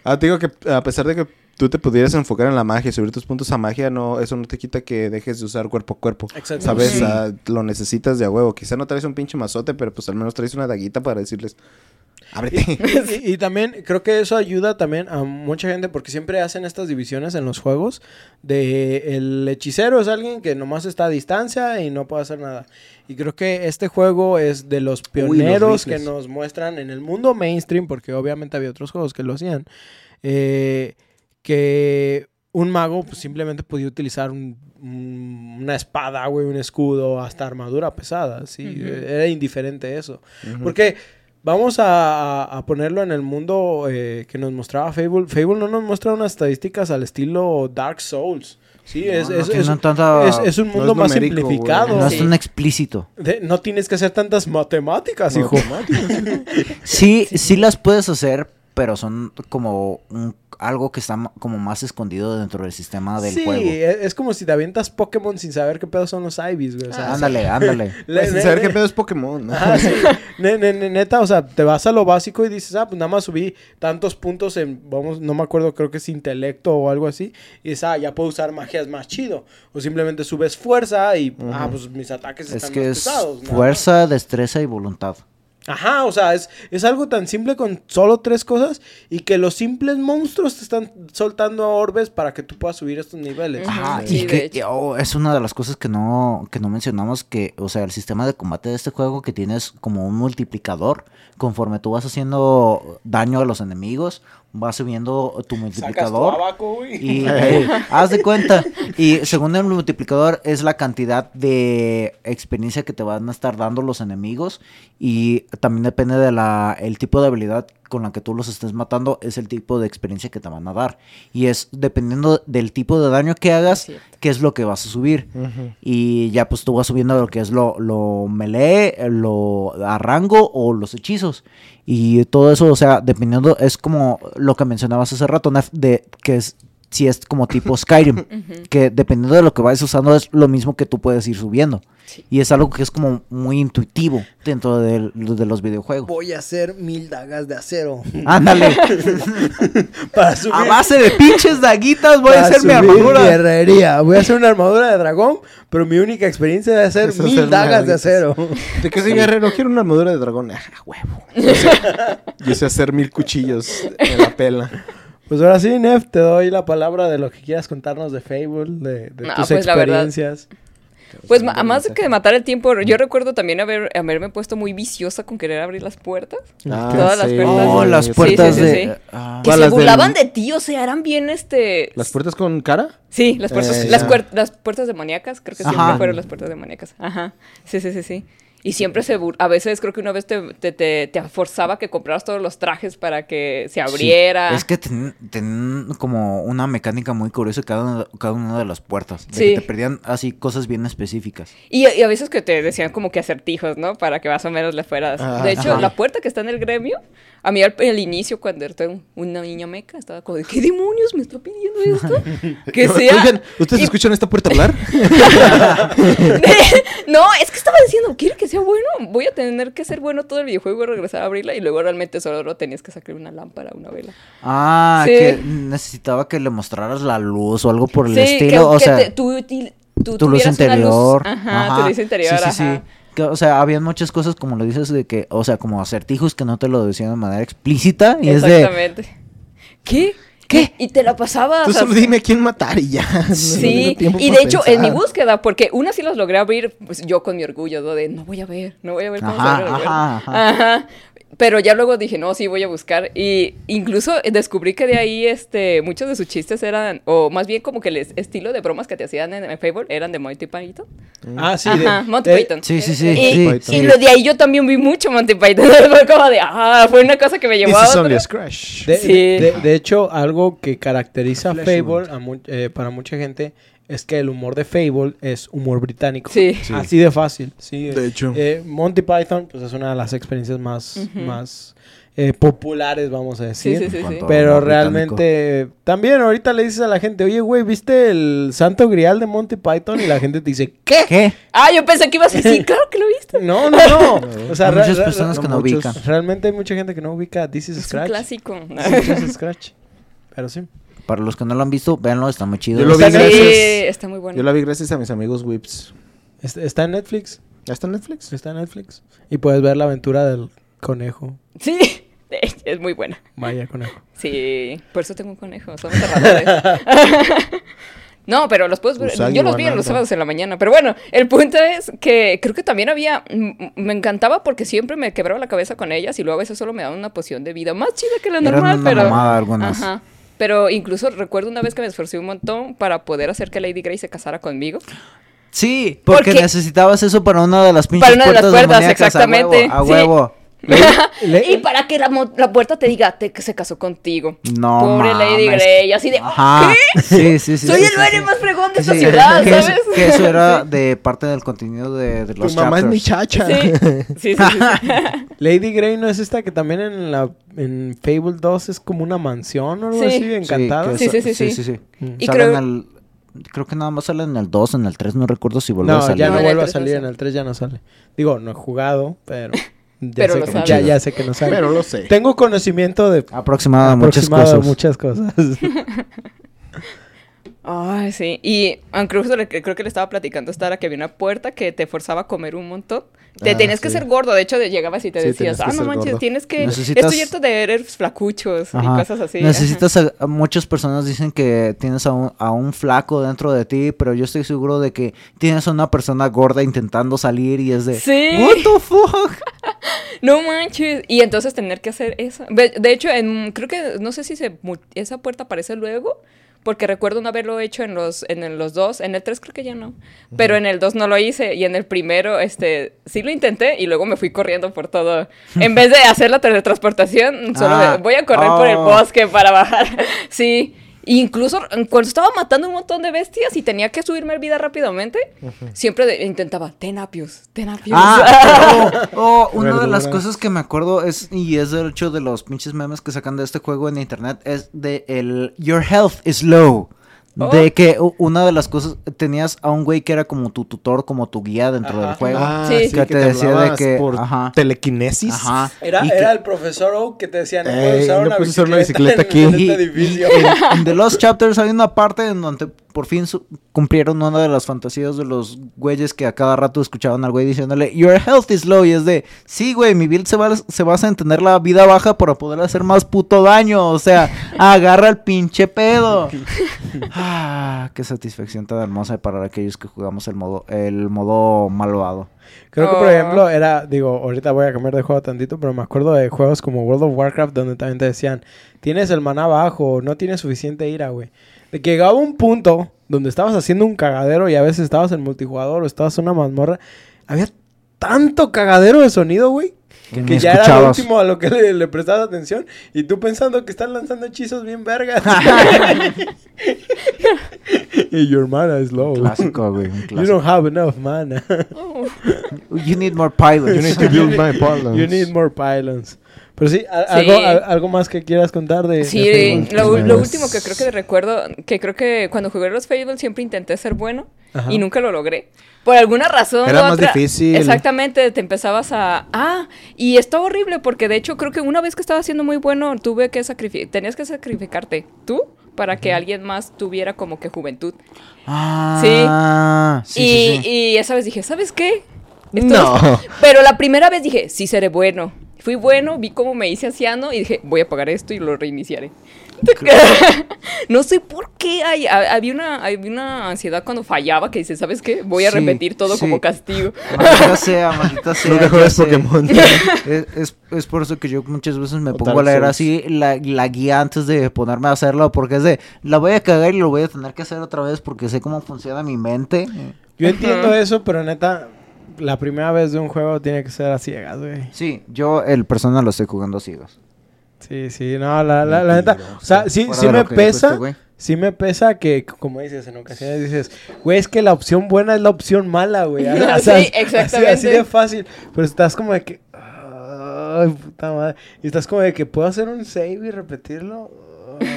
Ah, te digo que a pesar de que tú te pudieras enfocar en la magia subir tus puntos a magia, no, eso no te quita que dejes de usar cuerpo a cuerpo. Exacto. ¿Sabes? Sí. Ah, lo necesitas de a huevo. Quizá no traes un pinche mazote, pero pues al menos traes una daguita para decirles, ábrete. Y, y también creo que eso ayuda también a mucha gente porque siempre hacen estas divisiones en los juegos de el hechicero es alguien que nomás está a distancia y no puede hacer nada. Y creo que este juego es de los pioneros que nos muestran en el mundo mainstream, porque obviamente había otros juegos que lo hacían, eh, que un mago pues, simplemente podía utilizar un- un- una espada, güey, un escudo, hasta armadura pesada, sí, era indiferente eso. Porque vamos a, ponerlo en el mundo eh, que nos mostraba Fable. Fable no nos muestra unas estadísticas al estilo Dark Souls. Sí, No, es, no es, tiene es- tanta- es- es un no mundo es más numérico, simplificado. No Sí. es tan explícito. De- no tienes que hacer tantas matemáticas, hijo. Sí, sí las puedes hacer, pero son como un- algo que está como más escondido dentro del sistema del sí, juego. es, es como si te avientas Pokémon sin saber qué pedo son los Ivy's, güey. O sea, ándale, ándale. le- Sin ne- saber qué pedo es Pokémon, ¿no? Ajá, sí. Ne- ne- ne- neta, o sea, te vas a lo básico y dices, ah, pues nada más subí tantos puntos en, vamos, no me acuerdo, creo que es intelecto o algo así. Y dices, ah, ya puedo usar magias más chido. O simplemente subes fuerza y, ah, pues mis ataques Es están que más es pesados. nada más. fuerza, destreza y voluntad. Ajá, o sea, es, es algo tan simple con solo tres cosas y que los simples monstruos te están soltando orbes para que tú puedas subir estos niveles. Ajá, Sí, y que oh, es una de las cosas que no, que no mencionamos, que, o sea, el sistema de combate de este juego que tienes como un multiplicador, conforme tú vas haciendo daño a los enemigos, vas subiendo tu Sacas tu multiplicador. abaco, güey. Y eh, haz de cuenta. Y según el multiplicador es la cantidad de experiencia que te van a estar dando los enemigos. Y también depende de la el tipo de habilidad con la que tú los estés matando, es el tipo de experiencia que te van a dar. Y es dependiendo del tipo de daño que hagas, Es qué es lo que vas a subir. Y ya pues tú vas subiendo lo que es lo, lo melee, lo a rango o los hechizos. Y todo eso, o sea, dependiendo, es como lo que mencionabas hace rato, de que es si es como tipo Skyrim, que dependiendo de lo que vayas usando es lo mismo que tú puedes ir subiendo. Sí. Y es algo que es como muy intuitivo dentro de, los videojuegos. Voy a hacer mil dagas de acero. Ándale, para subir. a base de pinches daguitas voy a hacer mi armadura. mi herrería. Voy a hacer una armadura de dragón, pero mi única experiencia es hacer Es hacer mil dagas de acero. ¿De qué soy guerrero? Quiero una armadura de dragón. Ah, huevo. Yo sé, yo sé hacer mil cuchillos en la pela. Pues ahora sí, Nef, te doy la palabra de lo que quieras contarnos de Fable, de, de No, tus pues experiencias. Pues ma- más de que matar el tiempo, yo recuerdo también haber, haberme puesto muy viciosa con querer abrir las puertas. Ah, Todas las sí. puertas. Oh, las Sí, puertas sí, sí, de... sí. ah, Que ¿Cuál, se burlaban de ti, o sea, eran bien este... ¿Las puertas con cara? Sí, las puertas, Eh, las, las puertas demoníacas, creo que siempre fueron las puertas demoníacas. Ajá. Sí, sí, sí, sí. Y siempre se a veces creo que una vez te, te, te, te forzaba que compraras todos los trajes para que se sí. abriera. Es que ten- tenían como una mecánica muy curiosa cada una, cada una de las puertas. De Sí. que te perdían así cosas bien específicas. Y, y a veces que te decían como que acertijos, ¿no? Para que más o menos le fueras. Ah, de hecho, ajá. la puerta que está en el gremio, a mí al, al inicio, cuando era un- una niña meca, estaba como de, ¿qué demonios me está pidiendo esto? que sea... Oigan, ¿ustedes y- escuchan esta puerta hablar? no, es que estaba diciendo, ¿quiere que sea bueno? Voy a tener que ser bueno todo el videojuego y regresar a abrirla. Y luego realmente solo tenías que sacar una lámpara, una vela. Ah, Sí. que necesitaba que le mostraras la luz o algo por el Sí, estilo. que, o que sea, te- tú, tú tu luz tuvieras una interior. Ajá, tu luz interior, Sí, sí, sí. ajá. Que, o sea, habían muchas cosas, como lo dices, de que, o sea, como acertijos que no te lo decían de manera explícita. Y es de. Exactamente. ¿Qué? ¿Qué? Y te la pasabas. Tú solo dime a quién matar y ya. Sí, y de hecho, en mi búsqueda, porque una sí los logré abrir, pues yo con mi orgullo, ¿no? de no voy a ver, no voy a ver cómo Ajá, se ajá, puerta". ajá. Ajá. Pero ya luego dije, no, sí, voy a buscar. Y incluso descubrí que de ahí, este, muchos de sus chistes eran, o más bien como que el es- estilo de bromas que te hacían en, en Fable eran de Monty Python. Ah, sí. de- Ajá, Monty eh, Python. Sí, sí, sí. Y, sí, lo de ahí yo también vi mucho Monty Python. Fue como de, ah, fue una cosa que me llevó This a is only otra. a scratch. De, Sí. de- de- de hecho, algo que caracteriza a. Fable a mu- eh, para mucha gente es que el humor de Fable es humor británico. Sí. Sí. Así de fácil. Sí. De hecho. Eh, Monty Python pues, es una de las experiencias más, más eh, populares, vamos a decir. sí, sí, sí. Pero realmente, también ahorita le dices a la gente, oye, güey, ¿viste el santo grial de Monty Python? Y la gente te dice, ¿qué? ¿Qué? Ah, yo pensé que ibas a decir, claro que lo viste. No, no, no. O sea, Hay muchas personas que no muchos. ubican. Realmente hay mucha gente que no ubica This is Es un Scratch. clásico. This is Scratch. Pero sí. Para los que no lo han visto, véanlo, está muy chido. Yo lo vi Está Sí, gracias. está muy bueno. Yo la vi gracias a mis amigos Whips. Está, en Netflix. ¿Ya está en Netflix? Está en Netflix. Y puedes ver la aventura del conejo. Sí, es muy buena. Vaya conejo. Sí, por eso tengo un conejo, son no, pero los puedes ver. Usagi Yo los vi en los sábados en la mañana. Pero bueno, el punto es que creo que también había. Me encantaba porque siempre me quebraba la cabeza con ellas y luego a veces solo me daban una poción de vida más chida que la Eran normal, una pero. mamada algunas. Ajá. Pero incluso recuerdo una vez que me esforcé un montón para poder hacer que Lady Grey se casara conmigo. Sí, porque Porque- necesitas eso para una de las pinches Para una de las puertas exactamente, A huevo. a huevo. Le- y para que la, puerta te diga te- que se casó contigo. No Pobre Lady. Grey, así de. Ajá. ¿Qué? Sí, sí, sí. Soy sí, el dueño sí. más fregón de Sí, esta ciudad, que, es- ¿sabes? que eso era de parte del contenido de, de Tu los mamá es mi chacha. Sí, sí, sí. sí, sí. Lady Grey no es esta que también en la en Fable 2 es como una mansión o algo Sí. así, Sí, encantada. Sí, sí, sí, sí. sí. Mm. Y Sale creo- en el- creo que nada más sale en el 2, en el 3, no recuerdo si vuelve a No, salir. ya No, no, en el vuelve a no salir, en el 3 ya no sale. Digo, no he jugado, pero ya, Pero sé, lo que, sabes. ya, ya sé que no sale. Pero lo sé. Tengo conocimiento de Aproximado a muchas cosas. muchas cosas. Ay, sí. Y incluso le- creo que le estaba platicando a Stara que había una puerta que te forzaba a comer un montón. Te Ah, tenías que ser gordo. De hecho, llegabas y te Sí, decías, ah, no manches, gordo. tienes que. Necesitas- Estoy harto de eres flacuchos y cosas así. Necesitas a, a muchas personas dicen que tienes a un, a un flaco dentro de ti, pero yo estoy seguro de que tienes a una persona gorda intentando salir y es de Sí. What the fuck? No manches. Y entonces tener que hacer eso. De, hecho, en, creo que, no sé si se, esa puerta aparece luego. Porque recuerdo no haberlo hecho en los, en los dos. En el tres creo que ya no. Pero en el dos no lo hice. Y en el primero, este, sí lo intenté. Y luego me fui corriendo por todo. En vez de hacer la teletransportación, solo Ah, voy a correr por el oh. bosque para bajar. sí. Incluso cuando estaba matando un montón de bestias y tenía que subirme el vida rápidamente, siempre de- intentaba, ten apios, ten apios. Ah, oh, oh, una de las cosas que me acuerdo es, y es de hecho de los pinches memes que sacan de este juego en internet, es de el Your health is low. Oh. De que una de las cosas, tenías a un güey que era como tu tutor, como tu guía dentro Ajá. del juego. Ah, Sí. sí, Que te te decía de que- por ajá. telequinesis. Ajá. Era, que- era el profesor Oak que te decía, no puedes usar no una puedes usar una bicicleta bicicleta aquí. en Y- este edificio. en, en The Lost Chapters hay una parte en donde por fin su- cumplieron una de las fantasías de los güeyes que a cada rato escuchaban al güey diciéndole, Your health is low. Y es de, sí, güey, mi build se, va, se basa en tener la vida baja para poder hacer más puto daño. O sea, agarra el pinche pedo. ah, qué satisfacción tan hermosa para aquellos que jugamos el modo, el modo malvado. Creo que, por Oh. ejemplo, era, digo, ahorita voy a cambiar de juego tantito, pero me acuerdo de juegos como World of Warcraft donde también te decían, tienes el maná bajo, no tienes suficiente ira, güey. De que llegaba un punto donde estabas haciendo un cagadero y a veces estabas en multijugador o estabas en una mazmorra, había tanto cagadero de sonido, güey. Que ya era lo último a lo que le, le prestabas atención. Y tú pensando que están lanzando hechizos bien vergas. y your mana is low. Clásico, güey. un You don't have enough mana. You need more pilots. You need to build my pylons. You need more pylons. Pero sí, a- Sí. Algo, a- algo más que quieras contar de... Sí, de lo, lo último que creo que recuerdo, que creo que cuando jugué los Fable siempre intenté ser bueno Ajá. y nunca lo logré. Por alguna razón. Era más otra- difícil. Exactamente, te empezabas a... Ah, y está horrible porque de hecho creo que una vez que estaba siendo muy bueno tuve que sacrificar, tenías que sacrificarte tú para que alguien más tuviera como que juventud. Ah, sí, y, sí, sí. y esa vez dije, ¿sabes qué? Esto No. es- Pero la primera vez dije, sí seré bueno. Fui bueno, vi cómo me hice anciano y dije, voy a pagar esto y lo reiniciaré. no sé por qué hay, ha- había, una, había una ansiedad cuando fallaba que dice, ¿sabes qué? Voy a Sí, repetir todo sí. como castigo. Maldita sea, maldita sea. Ya juegas sé. Pokémon. Es, es, es por eso que yo muchas veces me O pongo a leer Souls. así la, la guía antes de ponerme a hacerlo, porque es de, la voy a cagar y lo voy a tener que hacer otra vez porque sé cómo funciona mi mente. Yo entiendo eso, pero neta, la primera vez de un juego tiene que ser a ciegas, güey. Sí, yo el persona lo estoy jugando ciegos. Sí, sí, no, la, la, la neta... O sea, sí, sí me cueste, pesa... güey. Sí me pesa que, como dices, en ocasiones dices, güey, es que la opción buena es la opción mala, güey. O sea, Sí, así- exactamente. Así, de fácil. Pero estás como de que... Ay, puta madre. Y estás como de que, ¿puedo hacer un save y repetirlo?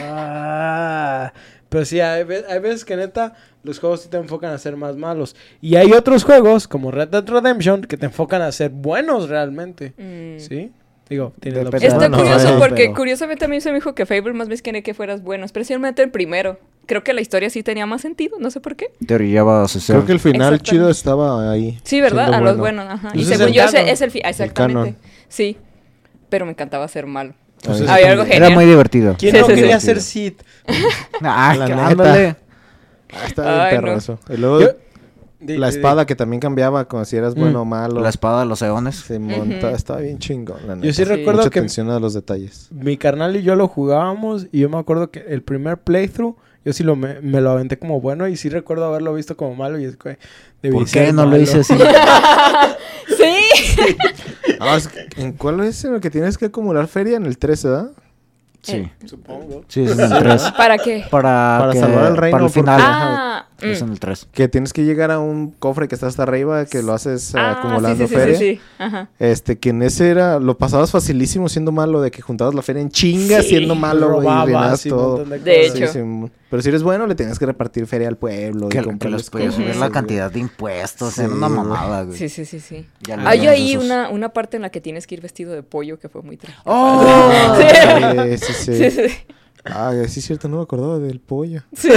Ah. Pero sí, hay, ve- hay veces que neta los juegos sí te enfocan a ser más malos. Y hay otros juegos, como Red Dead Redemption, que te enfocan a ser buenos realmente. Mm. ¿Sí? Digo, tienes la. Está No, curioso porque pero- curiosamente a mí se me dijo que Fable más bien quiere que fueras bueno, especialmente el primero. Creo que la historia sí tenía más sentido, no sé por qué. Te a ser. Creo que el final chido estaba ahí. Sí, ¿verdad? A los bueno. buenos, ajá. Y es según el yo, ese es el fin. Exactamente. canon. Sí. Pero me encantaba ser malo. Pues Ahí es Había algo Era genial. muy divertido. ¿Quién Sí, no sí, quería sí. ser Sid? Ah, ándale. Ah, bien Ay, perro no. eso. Y luego Yo- Di- la espada que también cambiaba como si eras bueno Mm. o malo. La espada de los eones. Se monta, Ujú. estaba bien chingón, la Yo neta. sí Sí. recuerdo Mucha que atención a los detalles. mi carnal y yo lo jugábamos y yo me acuerdo que el primer playthrough yo sí lo me, me lo aventé como bueno y sí recuerdo haberlo visto como malo y es que debí ¿Por ser qué no lo hice así? Sí. Ah, es que- ¿En cuál es en el que tienes que acumular feria? En el 13, ¿verdad? Sí. Supongo. Sí, es en el 3. ¿Para qué? Para, Para que- salvar el reino, Para el porque- final. Ah, Es mm. en el 3. Que tienes que llegar a un cofre que está hasta arriba, que lo haces Ah, acumulando sí, sí, sí, feria. sí, sí. Ajá. Este, que en ese era, lo pasabas facilísimo siendo malo, de que juntabas la feria en chinga Sí. siendo malo, güey, y un todo. de hecho. Sí, sí, Pero si eres bueno, le tienes que repartir feria al pueblo. Que, y que comprarles les podía cosas, subir la güey. cantidad de impuestos. Sí, Era una mamada, güey. Sí, sí, sí, sí. Hay dimos ahí esos. una, una parte en la que tienes que ir vestido de pollo que fue muy trágico. ¡Oh! Sí, sí, sí. Sí, sí. Ah, sí es cierto, no me acordaba del pollo. Sí.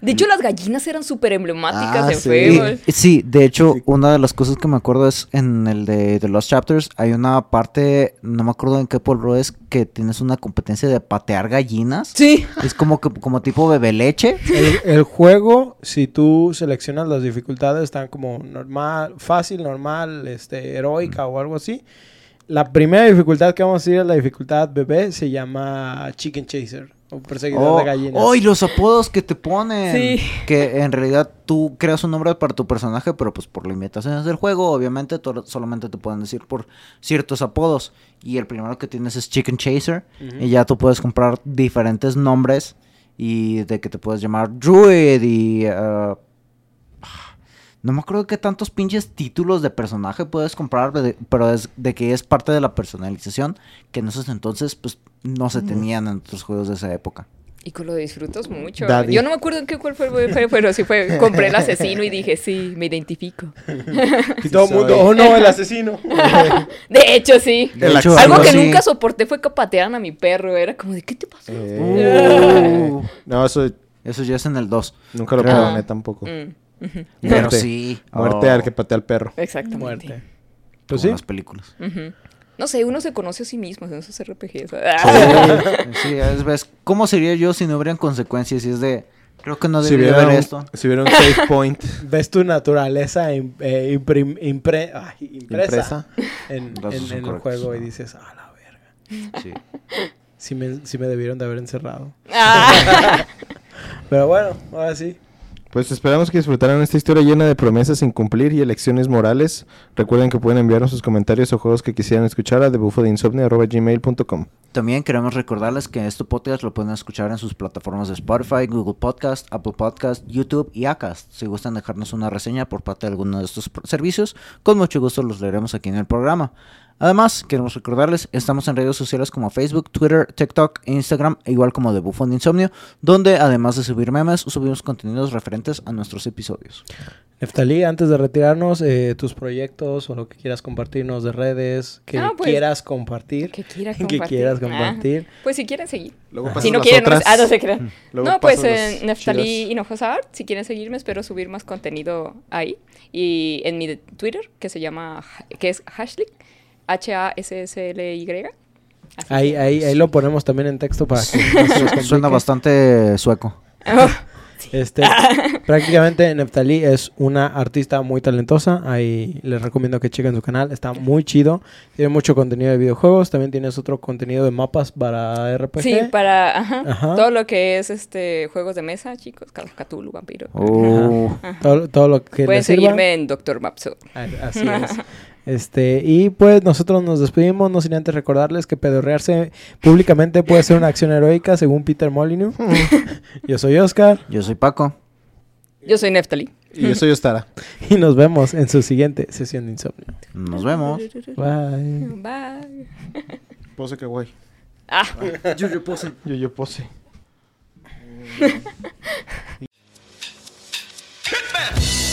De hecho, las gallinas eran súper emblemáticas Ah, en sí. Y- Fable. sí, de hecho, una de las cosas que me acuerdo es en el de, de los chapters, hay una parte, no me acuerdo en qué pueblo es, que tienes una competencia de patear gallinas. Sí. Es como que como tipo bebe leche. El, el juego, si tú seleccionas las dificultades, están como normal, fácil, normal, este, heroica o algo así. La primera dificultad que vamos a decir es la dificultad bebé, se llama Chicken Chaser o perseguidor Oh, de gallinas. oh, y los apodos que te ponen. Sí. Que en realidad tú creas un nombre para tu personaje, pero pues por limitaciones del juego, obviamente solamente te pueden decir por ciertos apodos. Y el primero que tienes es Chicken Chaser. Y ya tú puedes comprar diferentes nombres. Y de que te puedes llamar Druid y... ah, no me acuerdo qué tantos pinches títulos de personaje puedes comprar, de- pero es de que es parte de la personalización que en esos entonces pues no se tenían en otros juegos de esa época. Y que lo disfrutas mucho. Daddy. Yo no me acuerdo en qué cuál fue, fue- pero sí fue. Compré el asesino y dije, sí, me identifico. Y todo el mundo, oh no, el asesino. De hecho, sí. De El hecho, Algo que nunca soporté fue que patearan a mi perro. Era como de, ¿qué te pasó? Eh, Uh. No, eso Eso ya es en el 2. Nunca lo perdoné tampoco. Mm, Pero Muerte. sí. Muerte Oh, al que patea al perro. Exactamente. Muerte. como Pues sí. las películas. No sé, uno se conoce a sí mismo en esos RPGs. Sí, es, ves, ¿cómo sería yo si no habrían consecuencias? Y es de, creo que no Si debería hubiera, haber esto. si hubiera un save point Ves tu naturaleza im- eh, imprim- impre- ay, impresa, impresa. en, el juego y ajá. dices, ah, la verga. Sí. Sí me, sí me debieron de haber encerrado. Ah. Pero bueno, ahora sí. Pues esperamos que disfrutaran esta historia llena de promesas sin cumplir y elecciones morales. Recuerden que pueden enviarnos sus comentarios o juegos que quisieran escuchar a debufodeinsomnio.gmail.com También queremos recordarles que este podcast lo pueden escuchar en sus plataformas de Spotify, Google Podcast, Apple Podcast, YouTube y Acast. Si gustan dejarnos una reseña por parte de alguno de estos servicios, con mucho gusto los leeremos aquí en el programa. Además, queremos recordarles, estamos en redes sociales como Facebook, Twitter, TikTok e Instagram, igual como The Buffon Insomnio, donde además de subir memes, subimos contenidos referentes a nuestros episodios. Neftalí, antes de retirarnos, eh, tus proyectos o lo que quieras compartirnos de redes, que Ah, pues, quieras compartir. que quiera Que compartir. quieras Ah, compartir. pues si quieren seguir. Luego pasas Si no quieren, no, ah, no se crean. Luego No, pues en Neftalí. Hinojosa Art, si quieren seguirme, espero subir más contenido ahí. Y en mi de- Twitter, que se llama, que es Hashlik, H-A-S-S-L-Y. Así Ahí, que- ahí, ahí lo ponemos también en texto para que. Suena bastante sueco. Oh, Este, prácticamente Neftalí es una artista muy talentosa. Ahí les recomiendo que chequen su canal. Está muy chido. Tiene mucho contenido de videojuegos. También tienes otro contenido de mapas para RPG. sí, para ajá, Ajá. todo lo que es este juegos de mesa, chicos, Cthulhu, Vampiro. Oh. Todo, todo lo que Pueden sirva. seguirme en Doctor Mapso. Así es. Este, y pues nosotros nos despedimos, no sin antes recordarles que pedorrearse públicamente puede ser una acción heroica, según Peter Molyneux. Hmm. yo soy Oscar. Yo soy Paco. Yo soy Neftali. Y yo soy Ostara. y nos vemos en su siguiente sesión de insomnio. Nos vemos. Bye. Bye. Pose que guay. Ah. Yo, yo pose. Yo, yo pose. Hitman!